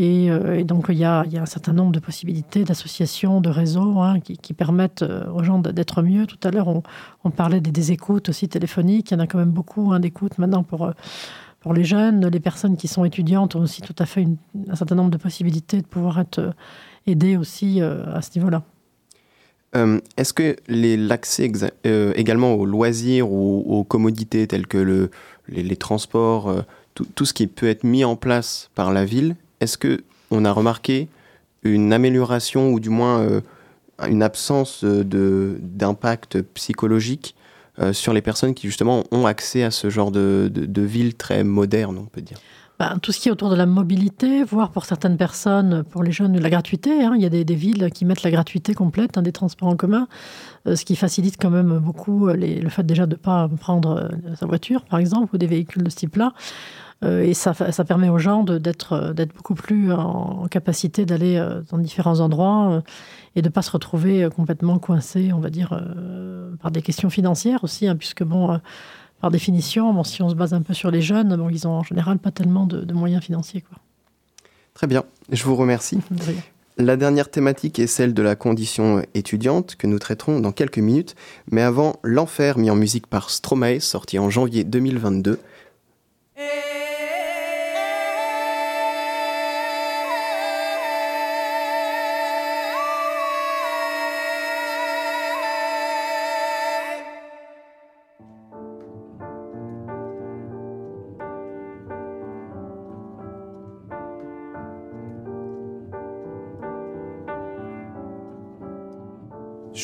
Euh, et, donc, il y, a, un certain nombre de possibilités, d'associations, de réseaux hein, qui, permettent euh, aux gens d'être mieux. Tout à l'heure, on, parlait des, écoutes aussi téléphoniques. Il y en a quand même beaucoup hein, d'écoutes maintenant pour, euh, les jeunes. Les personnes qui sont étudiantes ont aussi tout à fait un certain nombre de possibilités de pouvoir être aidées aussi à ce niveau-là. Est-ce que l'accès également aux loisirs ou aux commodités telles que le, les, transports, tout, ce qui peut être mis en place par la ville est-ce que on a remarqué une amélioration ou du moins euh, une absence d'impact psychologique euh, sur les personnes qui justement ont accès à ce genre de, de, ville très moderne, on peut dire bah, tout ce qui est autour de la mobilité, voire pour certaines personnes, pour les jeunes, la gratuité. Hein. Il y a des, villes qui mettent la gratuité complète hein, des transports en commun, euh, ce qui facilite quand même beaucoup le fait déjà de ne pas prendre sa voiture, par exemple, ou des véhicules de ce type-là. Euh, et ça, ça, permet aux gens d'être euh, d'être beaucoup plus en, capacité d'aller euh, dans différents endroits et de ne pas se retrouver complètement coincé, on va dire, par des questions financières aussi, hein, puisque bon par définition, bon, si on se base un peu sur les jeunes, bon, ils ont en général pas tellement de, moyens financiers. Quoi. Très bien, je vous remercie. La dernière thématique est celle de la condition étudiante que nous traiterons dans quelques minutes. Mais avant, L'Enfer mis en musique par Stromae, sorti en janvier 2022. Je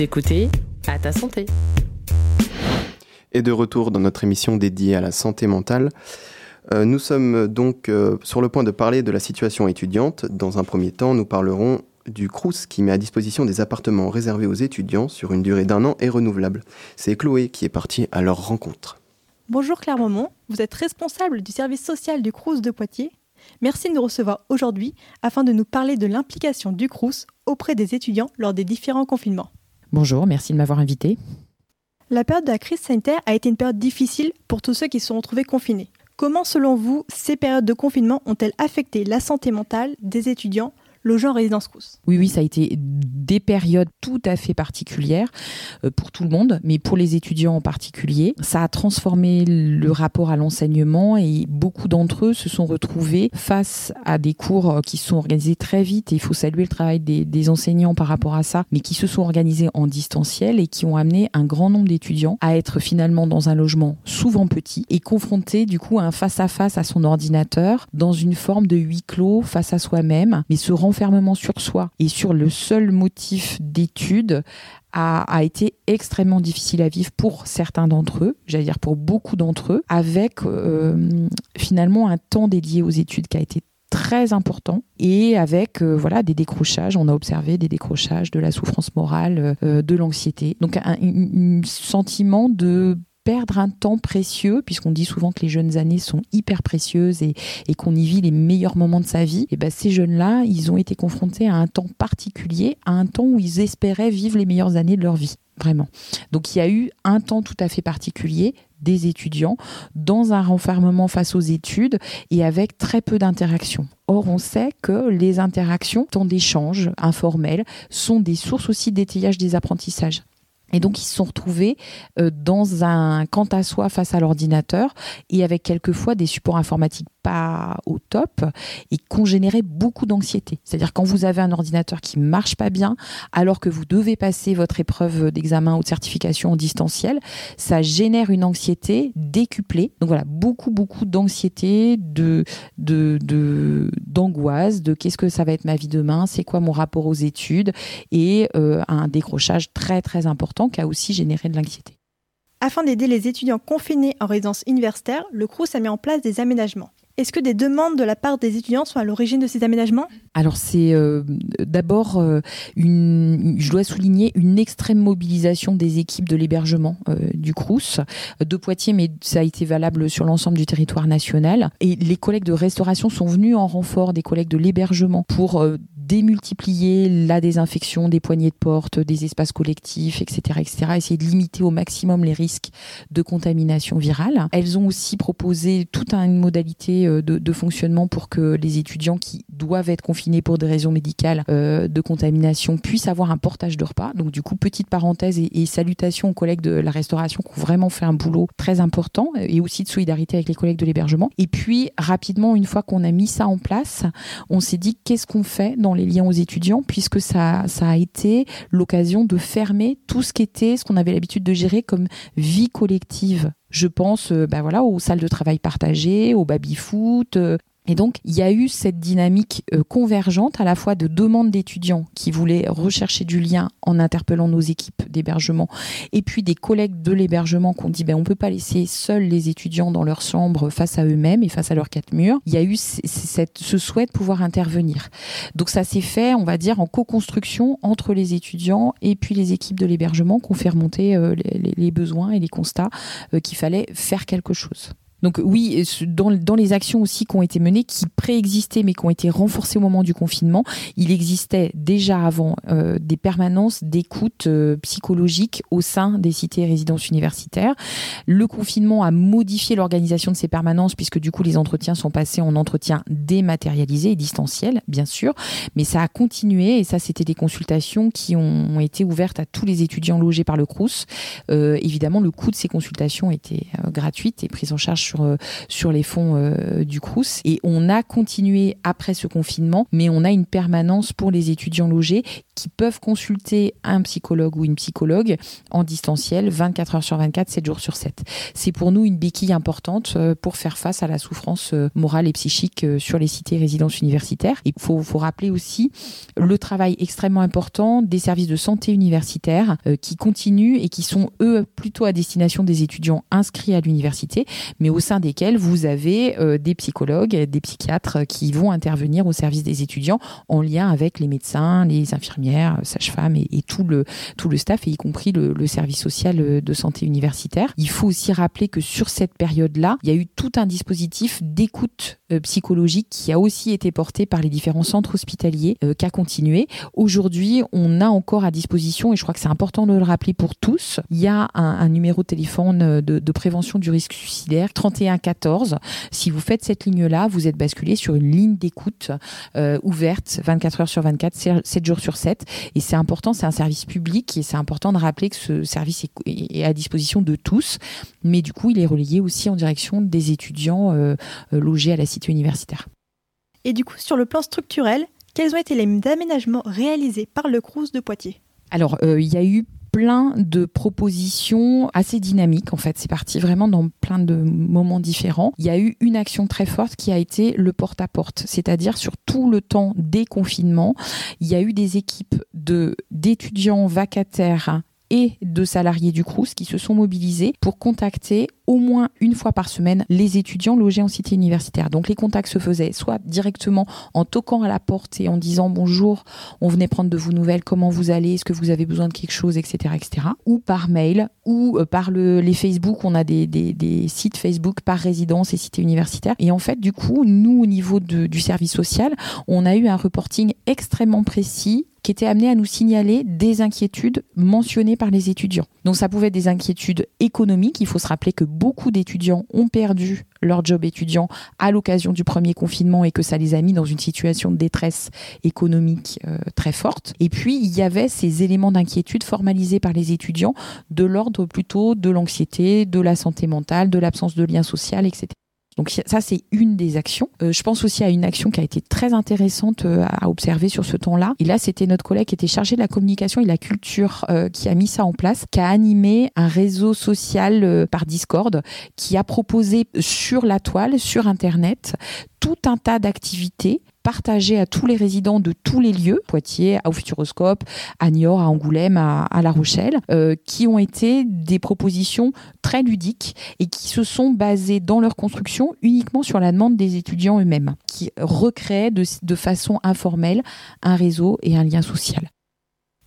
Vous écoutez À ta santé. Et de retour dans notre émission dédiée à la santé mentale. Euh, nous sommes donc euh, sur le point de parler de la situation étudiante. Dans un premier temps, nous parlerons du CRUS qui met à disposition des appartements réservés aux étudiants sur une durée d'un an et renouvelable. C'est Chloé qui est partie à leur rencontre. Bonjour Claire Momont, vous êtes responsable du service social du CRUS de Poitiers. Merci de nous recevoir aujourd'hui afin de nous parler de l'implication du CRUS auprès des étudiants lors des différents confinements. Bonjour, merci de m'avoir invité. La période de la crise sanitaire a été une période difficile pour tous ceux qui se sont retrouvés confinés. Comment, selon vous, ces périodes de confinement ont-elles affecté la santé mentale des étudiants logeant en résidence Crous. Oui, oui, ça a été des périodes tout à fait particulières euh, pour tout le monde, mais pour les étudiants en particulier. Ça a transformé le rapport à l'enseignement et beaucoup d'entre eux se sont retrouvés face à des cours euh, qui sont organisés très vite. Et il faut saluer le travail des, enseignants par rapport à ça, mais qui se sont organisés en distanciel et qui ont amené un grand nombre d'étudiants à être finalement dans un logement souvent petit et confrontés du coup à un face-à-face -à, son ordinateur dans une forme de huis clos face à soi-même, mais se fermement sur soi et sur le seul motif d'étude a, été extrêmement difficile à vivre pour certains d'entre eux, j'allais dire pour beaucoup d'entre eux, avec euh, finalement un temps dédié aux études qui a été très important et avec euh, voilà des décrochages. On a observé des décrochages de la souffrance morale euh, de l'anxiété. Donc un, sentiment de perdre un temps précieux, puisqu'on dit souvent que les jeunes années sont hyper précieuses et, qu'on y vit les meilleurs moments de sa vie, et ben ces jeunes-là, ils ont été confrontés à un temps particulier, à un temps où ils espéraient vivre les meilleures années de leur vie. Vraiment. Donc il y a eu un temps tout à fait particulier des étudiants dans un renfermement face aux études et avec très peu d'interactions. Or, on sait que les interactions, tant d'échanges informels, sont des sources aussi d'étayage des apprentissages. Et donc, ils se sont retrouvés euh, dans un quant à soi face à l'ordinateur et avec quelquefois des supports informatiques pas au top et qu'on générait beaucoup d'anxiété. C'est-à-dire quand vous avez un ordinateur qui marche pas bien, alors que vous devez passer votre épreuve d'examen ou de certification en distanciel, ça génère une anxiété décuplée. Donc voilà, beaucoup beaucoup d'anxiété, de de d'angoisse, de, qu'est-ce que ça va être ma vie demain, c'est quoi mon rapport aux études et euh, un décrochage très très important qui a aussi généré de l'anxiété. Afin d'aider les étudiants confinés en résidence universitaire, le CRUS a mis en place des aménagements. Est-ce que des demandes de la part des étudiants sont à l'origine de ces aménagements? Alors c'est euh, d'abord, euh, une, je dois souligner, une extrême mobilisation des équipes de l'hébergement euh, du CRUS de Poitiers, mais ça a été valable sur l'ensemble du territoire national. Et les collègues de restauration sont venus en renfort des collègues de l'hébergement pour démultiplier la désinfection des poignées de porte, des espaces collectifs, etc., etc., essayer de limiter au maximum les risques de contamination virale. Elles ont aussi proposé toute une modalité euh, de, fonctionnement pour que les étudiants qui doivent être confinés pour des raisons médicales euh, de contamination puissent avoir un portage de repas. Donc du coup, petite parenthèse et, salutations aux collègues de la restauration qui ont vraiment fait un boulot très important et aussi de solidarité avec les collègues de l'hébergement. Et puis rapidement, une fois qu'on a mis ça en place, on s'est dit qu'est-ce qu'on fait dans les liens aux étudiants, puisque ça, ça a été l'occasion de fermer tout ce qui était, ce qu'on avait l'habitude de gérer comme vie collective. Je pense euh, bah voilà, aux salles de travail partagées, au baby-foot, euh, et donc, il y a eu cette dynamique euh, convergente à la fois de demandes d'étudiants qui voulaient rechercher du lien en interpellant nos équipes d'hébergement, et puis des collègues de l'hébergement qui ont dit ben, on ne peut pas laisser seuls les étudiants dans leur chambre face à eux-mêmes et face à leurs quatre murs. Il y a eu ce souhait de pouvoir intervenir. Donc, ça s'est fait, on va dire, en co-construction entre les étudiants et puis les équipes de l'hébergement qui ont fait remonter euh, les, besoins et les constats euh, qu'il fallait faire quelque chose. Donc oui, dans, les actions aussi qui ont été menées, qui préexistaient mais qui ont été renforcées au moment du confinement, il existait déjà avant euh, des permanences d'écoute euh, psychologique au sein des cités et résidences universitaires. Le confinement a modifié l'organisation de ces permanences puisque du coup les entretiens sont passés en entretiens dématérialisés et distanciels, bien sûr, mais ça a continué et ça c'était des consultations qui ont, été ouvertes à tous les étudiants logés par le CRUS. Euh, évidemment, le coût de ces consultations était gratuite et prise en charge sur, euh, sur les fonds euh, du CRUS. Et on a continué après ce confinement, mais on a une permanence pour les étudiants logés qui peuvent consulter un psychologue ou une psychologue en distanciel 24 heures sur 24, 7 jours sur 7. C'est pour nous une béquille importante euh, pour faire face à la souffrance euh, morale et psychique euh, sur les cités résidences universitaires. Il faut, faut rappeler aussi le travail extrêmement important des services de santé universitaires qui continuent et qui sont, eux, plutôt à destination des étudiants inscrits à l'université, mais au sein desquels vous avez des psychologues, des psychiatres qui vont intervenir au service des étudiants en lien avec les médecins, les infirmières, sages-femmes et, tout, le, tout le staff, et y compris le, le service social de santé universitaire. Il faut aussi rappeler que sur cette période-là, il y a eu tout un dispositif d'écoute euh, psychologique qui a aussi été porté par les différents centres hospitaliers, euh, qui a continué. Aujourd'hui, on a encore à disposition, et je crois que c'est important de le rappeler pour tous, il y a un, numéro de téléphone euh, de, prévention du risque suicidaire, 3114. Si vous faites cette ligne-là, vous êtes basculé sur une ligne d'écoute ouverte 24 heures sur 24, 7 jours sur 7. Et c'est important, c'est un service public et c'est important de rappeler que ce service est, à disposition de tous. Mais du coup, il est relayé aussi en direction des étudiants logés à la cité universitaire. Et du coup, sur le plan structurel, quels ont été les aménagements réalisés par le Crous de Poitiers? Alors, euh, il y a eu plein de propositions assez dynamiques en fait. C'est parti vraiment dans plein de moments différents. Il y a eu une action très forte qui a été le porte-à-porte, c'est-à-dire sur tout le temps des confinements, il y a eu des équipes de d'étudiants vacataires et de salariés du Crous qui se sont mobilisés pour contacter au moins une fois par semaine les étudiants logés en cité universitaire. Donc les contacts se faisaient soit directement en toquant à la porte et en disant bonjour, on venait prendre de vos nouvelles, comment vous allez, est-ce que vous avez besoin de quelque chose, etc. etc. ou par mail, ou euh, par le, les Facebook, on a des, sites Facebook par résidence et cité universitaire. Et en fait, du coup, nous, au niveau du service social, on a eu un reporting extrêmement précis qui était amené à nous signaler des inquiétudes mentionnées par les étudiants. Donc ça pouvait être des inquiétudes économiques. Il faut se rappeler que beaucoup d'étudiants ont perdu leur job étudiant à l'occasion du premier confinement et que ça les a mis dans une situation de détresse économique euh, très forte. Et puis il y avait ces éléments d'inquiétude formalisés par les étudiants de l'ordre plutôt de l'anxiété, de la santé mentale, de l'absence de lien social, etc. Donc ça, c'est une des actions. Euh, je pense aussi à une action qui a été très intéressante euh, à observer sur ce temps-là. Et là, c'était notre collègue qui était chargé de la communication et de la culture euh, qui a mis ça en place, qui a animé un réseau social par Discord, qui a proposé sur la toile, sur Internet, tout un tas d'activités partagées à tous les résidents de tous les lieux, Poitiers, au Futuroscope, à Niort, à Angoulême, à, La Rochelle, euh, qui ont été des propositions très ludiques et qui se sont basées dans leur construction uniquement sur la demande des étudiants eux-mêmes, qui recréaient de façon informelle un réseau et un lien social.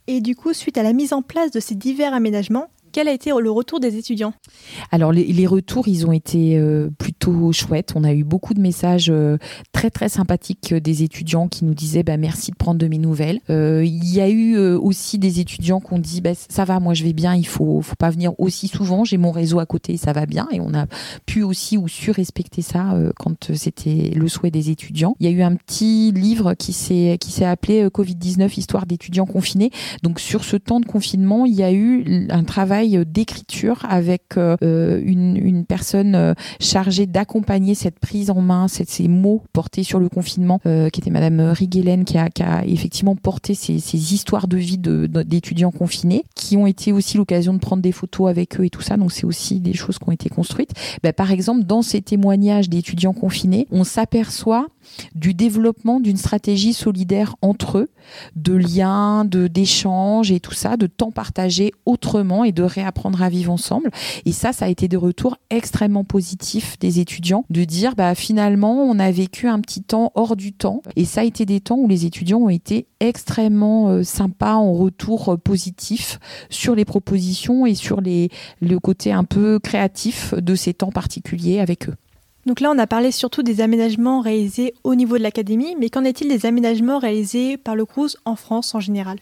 Et du coup, suite à la mise en place de ces divers aménagements, quel a été le retour des étudiants Alors les, retours, ils ont été euh, plutôt chouettes. On a eu beaucoup de messages euh, très très sympathiques euh, des étudiants qui nous disaient bah, merci de prendre de mes nouvelles. Il y a eu aussi des étudiants qui ont dit bah, ça va, moi je vais bien, il faut faut pas venir aussi souvent. J'ai mon réseau à côté, ça va bien. Et on a pu aussi ou su respecter ça quand c'était le souhait des étudiants. Il y a eu un petit livre qui s'est qui s'est appelé Covid 19 histoire d'étudiants confinés. Donc sur ce temps de confinement, il y a eu un travail d'écriture avec euh, euh, une, personne euh, chargée d'accompagner cette prise en main, ces mots portés sur le confinement, qui était Madame Riguelen, qui a, effectivement porté ces, histoires de vie d'étudiants confinés, qui ont été aussi l'occasion de prendre des photos avec eux et tout ça. Donc c'est aussi des choses qui ont été construites. Ben, par exemple, dans ces témoignages d'étudiants confinés, on s'aperçoit du développement d'une stratégie solidaire entre eux, de liens, de d'échanges et tout ça, de temps partagé autrement et de réapprendre à vivre ensemble. Et ça, ça a été des retours extrêmement positifs des étudiants, de dire bah finalement on a vécu un petit temps hors du temps. Et ça a été des temps où les étudiants ont été extrêmement euh, sympas en retour euh, positif sur les propositions et sur les, le côté un peu créatif de ces temps particuliers avec eux. Donc là, on a parlé surtout des aménagements réalisés au niveau de l'académie, mais qu'en est-il des aménagements réalisés par le CRUZ en France en général?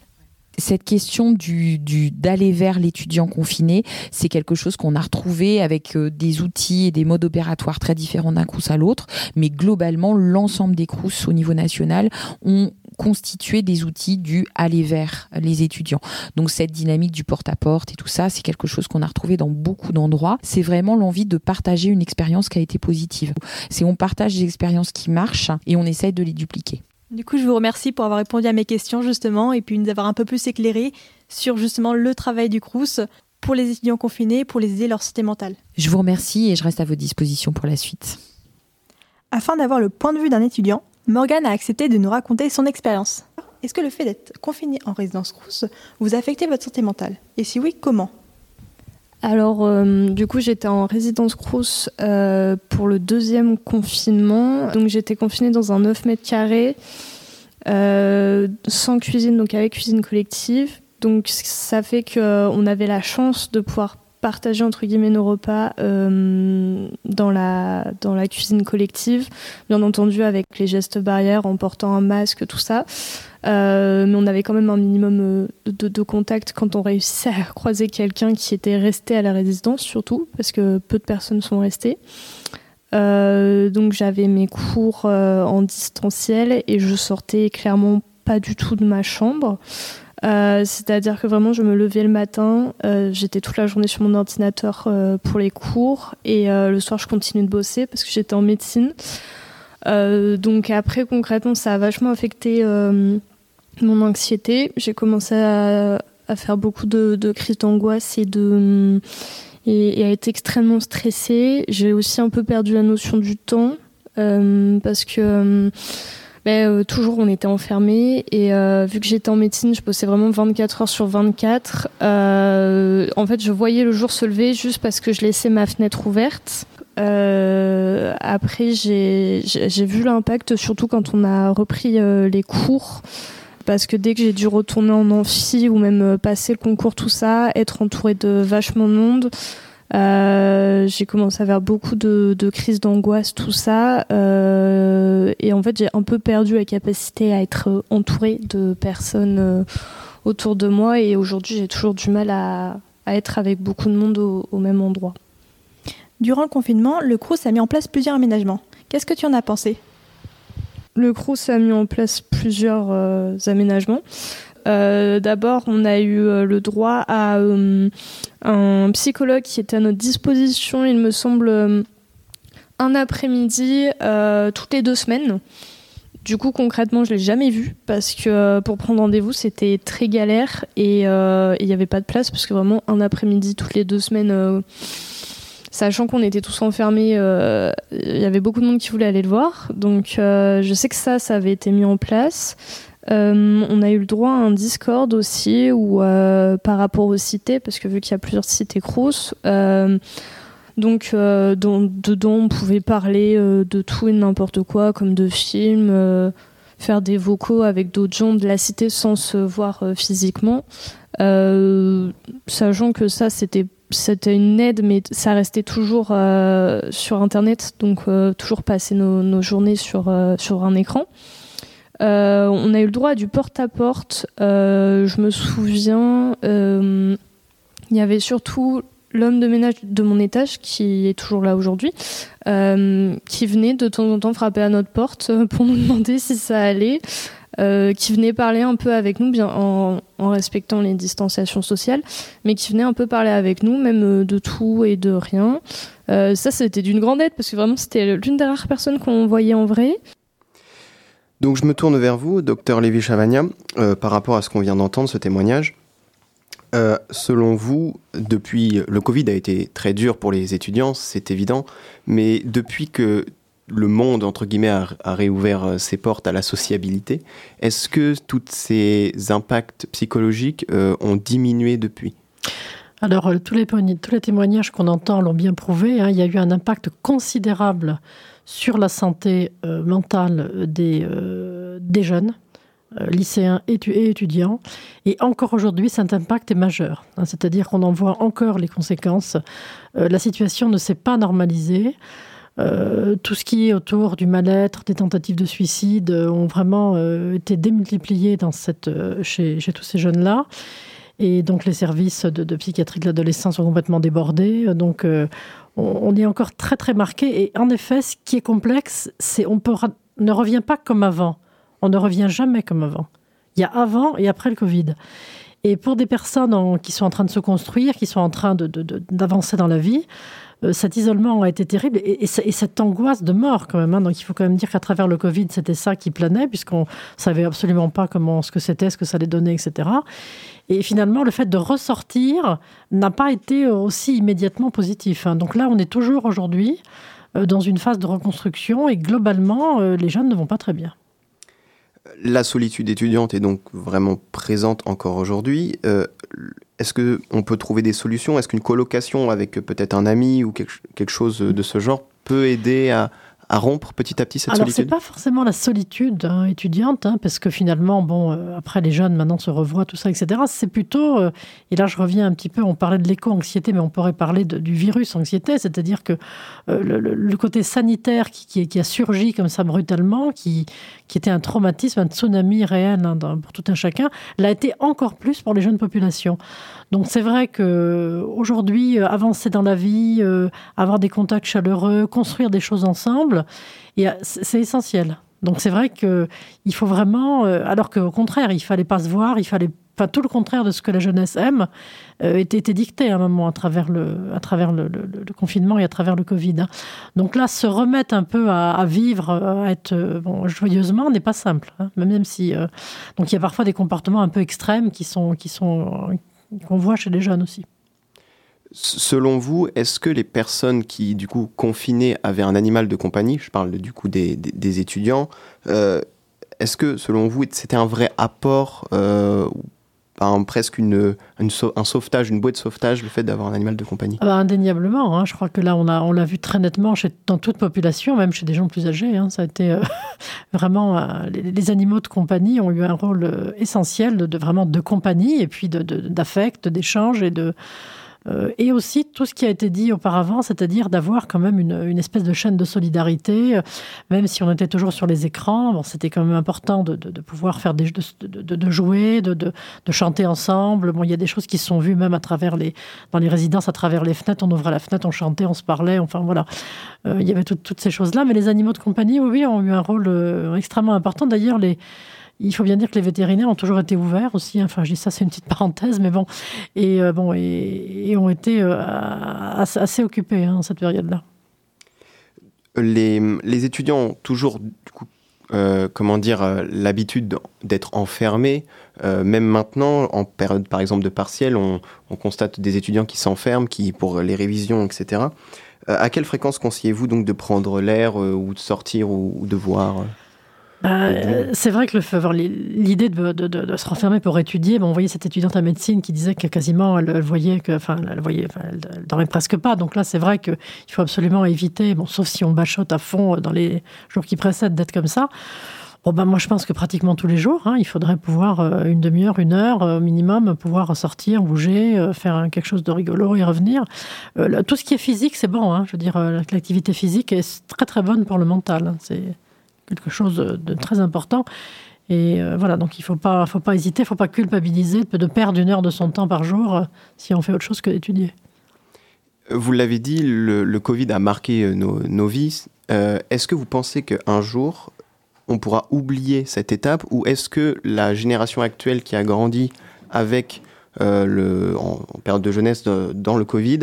Cette question du, d'aller vers l'étudiant confiné, c'est quelque chose qu'on a retrouvé avec euh, des outils et des modes opératoires très différents d'un CRUS à l'autre, mais globalement, l'ensemble des CRUS au niveau national ont constituer des outils du aller vers les étudiants. Donc cette dynamique du porte-à-porte et tout ça, c'est quelque chose qu'on a retrouvé dans beaucoup d'endroits. C'est vraiment l'envie de partager une expérience qui a été positive. C'est on partage des expériences qui marchent et on essaye de les dupliquer. Du coup, je vous remercie pour avoir répondu à mes questions justement et puis nous avoir un peu plus éclairé sur justement le travail du Crous pour les étudiants confinés, pour les aider leur santé mentale. Je vous remercie et je reste à votre disposition pour la suite. Afin d'avoir le point de vue d'un étudiant, Morgane a accepté de nous raconter son expérience. Est-ce que le fait d'être confiné en résidence Crous vous a affecté votre santé mentale? Et si oui, comment? Alors, euh, du coup, j'étais en résidence Crous euh, pour le deuxième confinement. Donc, j'étais confinée dans un 9 mètres carrés, euh, sans cuisine, donc avec cuisine collective. Donc, ça fait qu'on avait la chance de pouvoir partager entre guillemets nos repas dans, la, dans la cuisine collective, bien entendu avec les gestes barrières, en portant un masque, tout ça. Euh, mais on avait quand même un minimum euh, de, contact quand on réussissait à croiser quelqu'un qui était resté à la résidence, surtout, parce que peu de personnes sont restées. Euh, donc j'avais mes cours en distanciel et je sortais clairement pas du tout de ma chambre. C'est-à-dire que vraiment, je me levais le matin, j'étais toute la journée sur mon ordinateur pour les cours et le soir, je continuais de bosser parce que j'étais en médecine. donc après, concrètement, ça a vachement affecté mon anxiété. J'ai commencé à, faire beaucoup de, crises d'angoisse et à être extrêmement stressée. J'ai aussi un peu perdu la notion du temps euh, parce que euh, ben, euh, toujours on était enfermés et vu que j'étais en médecine, je bossais vraiment 24 heures sur 24. en fait, je voyais le jour se lever juste parce que je laissais ma fenêtre ouverte. après, j'ai vu l'impact, surtout quand on a repris les cours parce que dès que j'ai dû retourner en amphi ou même euh, passer le concours, tout ça, être entourée de vachement de monde, euh, j'ai commencé à avoir beaucoup de, crises d'angoisse, tout ça. Euh, et en fait, j'ai un peu perdu la capacité à être entourée de personnes autour de moi. Et aujourd'hui, j'ai toujours du mal à, être avec beaucoup de monde au, au même endroit. Durant le confinement, le CRUS a mis en place plusieurs aménagements. Qu'est-ce que tu en as pensé? Le CRUS a mis en place plusieurs euh, aménagements. Euh, d'abord, on a eu euh, le droit à un psychologue qui était à notre disposition, il me semble, un après-midi toutes les deux semaines. Du coup, concrètement, je l'ai jamais vu parce que pour prendre rendez-vous, c'était très galère et il n'y avait pas de place parce que vraiment un après-midi toutes les deux semaines sachant qu'on était tous enfermés, euh, il y avait beaucoup de monde qui voulait aller le voir. Donc euh, je sais que ça, ça avait été mis en place. Euh, on a eu le droit à un Discord aussi, ou par rapport aux cités, parce que vu qu'il y a plusieurs cités Crous, donc dedans on pouvait parler de tout et n'importe quoi, comme de films, faire des vocaux avec d'autres gens de la cité sans se voir physiquement. sachant que ça, c'était c'était une aide, mais ça restait toujours euh, sur Internet, donc euh, toujours passer nos, journées sur, euh, sur un écran. on a eu le droit à du porte-à-porte. je me souviens, il y avait surtout l'homme de ménage de mon étage, qui est toujours là aujourd'hui, qui venait de temps en temps frapper à notre porte pour nous demander si ça allait. Euh, qui venait parler un peu avec nous, en, respectant les distanciations sociales, mais qui venait un peu parler avec nous, même euh, de tout et de rien. Euh, ça, c'était d'une grande aide parce que vraiment, c'était l'une des rares personnes qu'on voyait en vrai. Donc, je me tourne vers vous, docteur Lévi Chavagna, par rapport à ce qu'on vient d'entendre, ce témoignage. selon vous, depuis le Covid a été très dur pour les étudiants, c'est évident, mais depuis que le monde, entre guillemets, a, réouvert euh, ses portes à la sociabilité. Est-ce que tous ces impacts psychologiques euh, ont diminué depuis? Alors, euh, tous les, témoignages qu'on entend l'ont bien prouvé. Hein. il y a eu un impact considérable sur la santé mentale des, des jeunes, lycéens et, étudiants. Et encore aujourd'hui, cet impact est majeur. Hein. C'est-à-dire qu'on en voit encore les conséquences. la situation ne s'est pas normalisée. Euh, tout ce qui est autour du mal-être, des tentatives de suicide euh, ont vraiment euh, été démultipliés dans cette, chez, tous ces jeunes-là. Et donc les services de, psychiatrie de l'adolescence sont complètement débordés. Donc on, est encore très très marqué. Et en effet, ce qui est complexe, c'est on ne revient pas comme avant. On ne revient jamais comme avant. Il y a avant et après le Covid. Et pour des personnes qui sont en train de se construire, qui sont en train d'avancer dans la vie, cet isolement a été terrible et, cette angoisse de mort quand même. Hein. Donc il faut quand même dire qu'à travers le Covid, c'était ça qui planait, puisqu'on savait absolument pas comment ce que c'était, ce que ça allait donner, etc. Et finalement, le fait de ressortir n'a pas été aussi immédiatement positif. Hein. Donc là, on est toujours aujourd'hui euh, dans une phase de reconstruction et globalement, euh, les jeunes ne vont pas très bien. La solitude étudiante est donc vraiment présente encore aujourd'hui. Euh, est-ce qu'on peut trouver des solutions? Est-ce qu'une colocation avec peut-être un ami ou quelque chose de ce genre peut aider à, à rompre petit à petit cette Alors, solitude c'est pas forcément la solitude hein, étudiante, hein, parce que finalement, bon, euh, après les jeunes maintenant se revoient, tout ça, etc. C'est plutôt, euh, et là je reviens un petit peu, on parlait de l'éco-anxiété, mais on pourrait parler du virus anxiété, c'est-à-dire que euh, le, côté sanitaire qui, qui, a surgi comme ça brutalement, qui, qui était un traumatisme, un tsunami réel hein, pour tout un chacun, l'a été encore plus pour les jeunes populations. Donc c'est vrai que aujourd'hui, avancer dans la vie, avoir des contacts chaleureux, construire des choses ensemble, c'est essentiel. Donc c'est vrai qu'il faut vraiment, euh, alors qu'au contraire, il fallait pas se voir, il fallait, pas tout le contraire de ce que la jeunesse aime, euh, était, dicté à un moment à travers le, confinement et à travers le Covid. Hein. Donc là, se remettre un peu à, vivre, à être bon, joyeusement, n'est pas simple. Hein. même si, euh, donc il y a parfois des comportements un peu extrêmes qui sont, qu'on voit chez les jeunes aussi. Selon vous, est-ce que les personnes qui, du coup, confinées avaient un animal de compagnie, je parle du coup des, étudiants, euh, est-ce que, selon vous, c'était un vrai apport, euh, presque une, un sauvetage, une bouée de sauvetage, le fait d'avoir un animal de compagnie? Ah bah, Indéniablement, hein. je crois que là, on l'a on vu très nettement dans toute population, même chez des gens plus âgés. Hein. ça a été euh, vraiment, les, animaux de compagnie ont eu un rôle essentiel de, vraiment de compagnie et puis d'affect, d'échange et de euh, et aussi tout ce qui a été dit auparavant, c'est-à-dire d'avoir quand même une, espèce de chaîne de solidarité, euh, même si on était toujours sur les écrans. Bon, c'était quand même important de, pouvoir faire des de, de jouer, de, chanter ensemble. Bon, il y a des choses qui se sont vues même à travers les dans les résidences, à travers les fenêtres. On ouvrait la fenêtre, on chantait, on se parlait. Enfin voilà, euh, il y avait toutes ces choses-là. Mais les animaux de compagnie, oui, oui, ont eu un rôle extrêmement important. D'ailleurs, les il faut bien dire que les vétérinaires ont toujours été ouverts aussi. Hein. Enfin, je dis ça, c'est une petite parenthèse, mais bon, et euh, bon, et, ont été euh, assez, occupés en hein, cette période-là. Les, étudiants ont toujours, euh, comment dire, l'habitude d'être enfermés. même maintenant, en période, par exemple, de partiel, on, constate des étudiants qui s'enferment, qui pour les révisions, etc. à quelle fréquence conseillez-vous donc de prendre l'air ou de sortir ou de voir euh, c'est vrai que l'idée de, se renfermer pour étudier, bon, on voyait cette étudiante en médecine qui disait que quasiment elle, voyait que, enfin, elle voyait, elle, dormait presque pas. Donc là, c'est vrai qu'il faut absolument éviter, bon, sauf si on bachote à fond dans les jours qui précèdent, d'être comme ça. Bon, ben, moi, je pense que pratiquement tous les jours, hein, il faudrait pouvoir, euh, une demi-heure, une heure euh, au minimum, pouvoir sortir, bouger, faire quelque chose de rigolo et revenir. tout ce qui est physique, c'est bon. Hein, je veux dire, l'activité physique est très, très bonne pour le mental. Hein, c'est quelque chose de très important. Et euh, voilà, donc il ne faut pas, faut pas hésiter, il ne faut pas culpabiliser de perdre une heure de son temps par jour euh, si on fait autre chose que d'étudier. Vous l'avez dit, le, Covid a marqué euh, nos, vies. est-ce que vous pensez qu'un jour, on pourra oublier cette étape ou est-ce que la génération actuelle qui a grandi avec le, en, période de jeunesse dans le Covid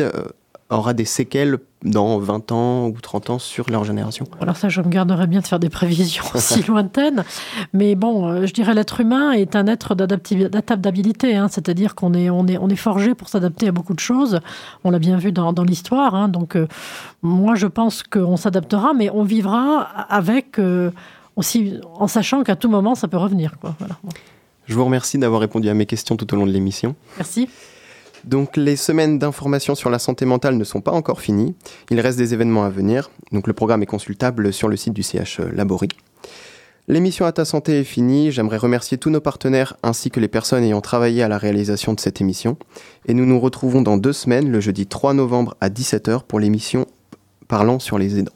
aura des séquelles dans 20 ans ou 30 ans sur leur génération Alors ça, je me garderais bien de faire des prévisions si lointaines. Mais bon, euh, je dirais l'être humain est un être d'adaptabilité, hein. c'est-à-dire qu'on est, on est, on est forgé pour s'adapter à beaucoup de choses. On l'a bien vu dans, dans l'histoire. Hein. Donc euh, moi, je pense qu'on s'adaptera, mais on vivra avec euh, aussi en sachant qu'à tout moment, ça peut revenir. Quoi. Voilà. Je vous remercie d'avoir répondu à mes questions tout au long de l'émission. Merci. Donc les semaines d'information sur la santé mentale ne sont pas encore finies. Il reste des événements à venir. Donc le programme est consultable sur le site du CH Laborie. L'émission à ta santé est finie. J'aimerais remercier tous nos partenaires ainsi que les personnes ayant travaillé à la réalisation de cette émission. Et nous nous retrouvons dans deux semaines, le jeudi 3 novembre à 17h pour l'émission Parlant sur les aidants.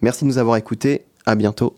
Merci de nous avoir écoutés. À bientôt.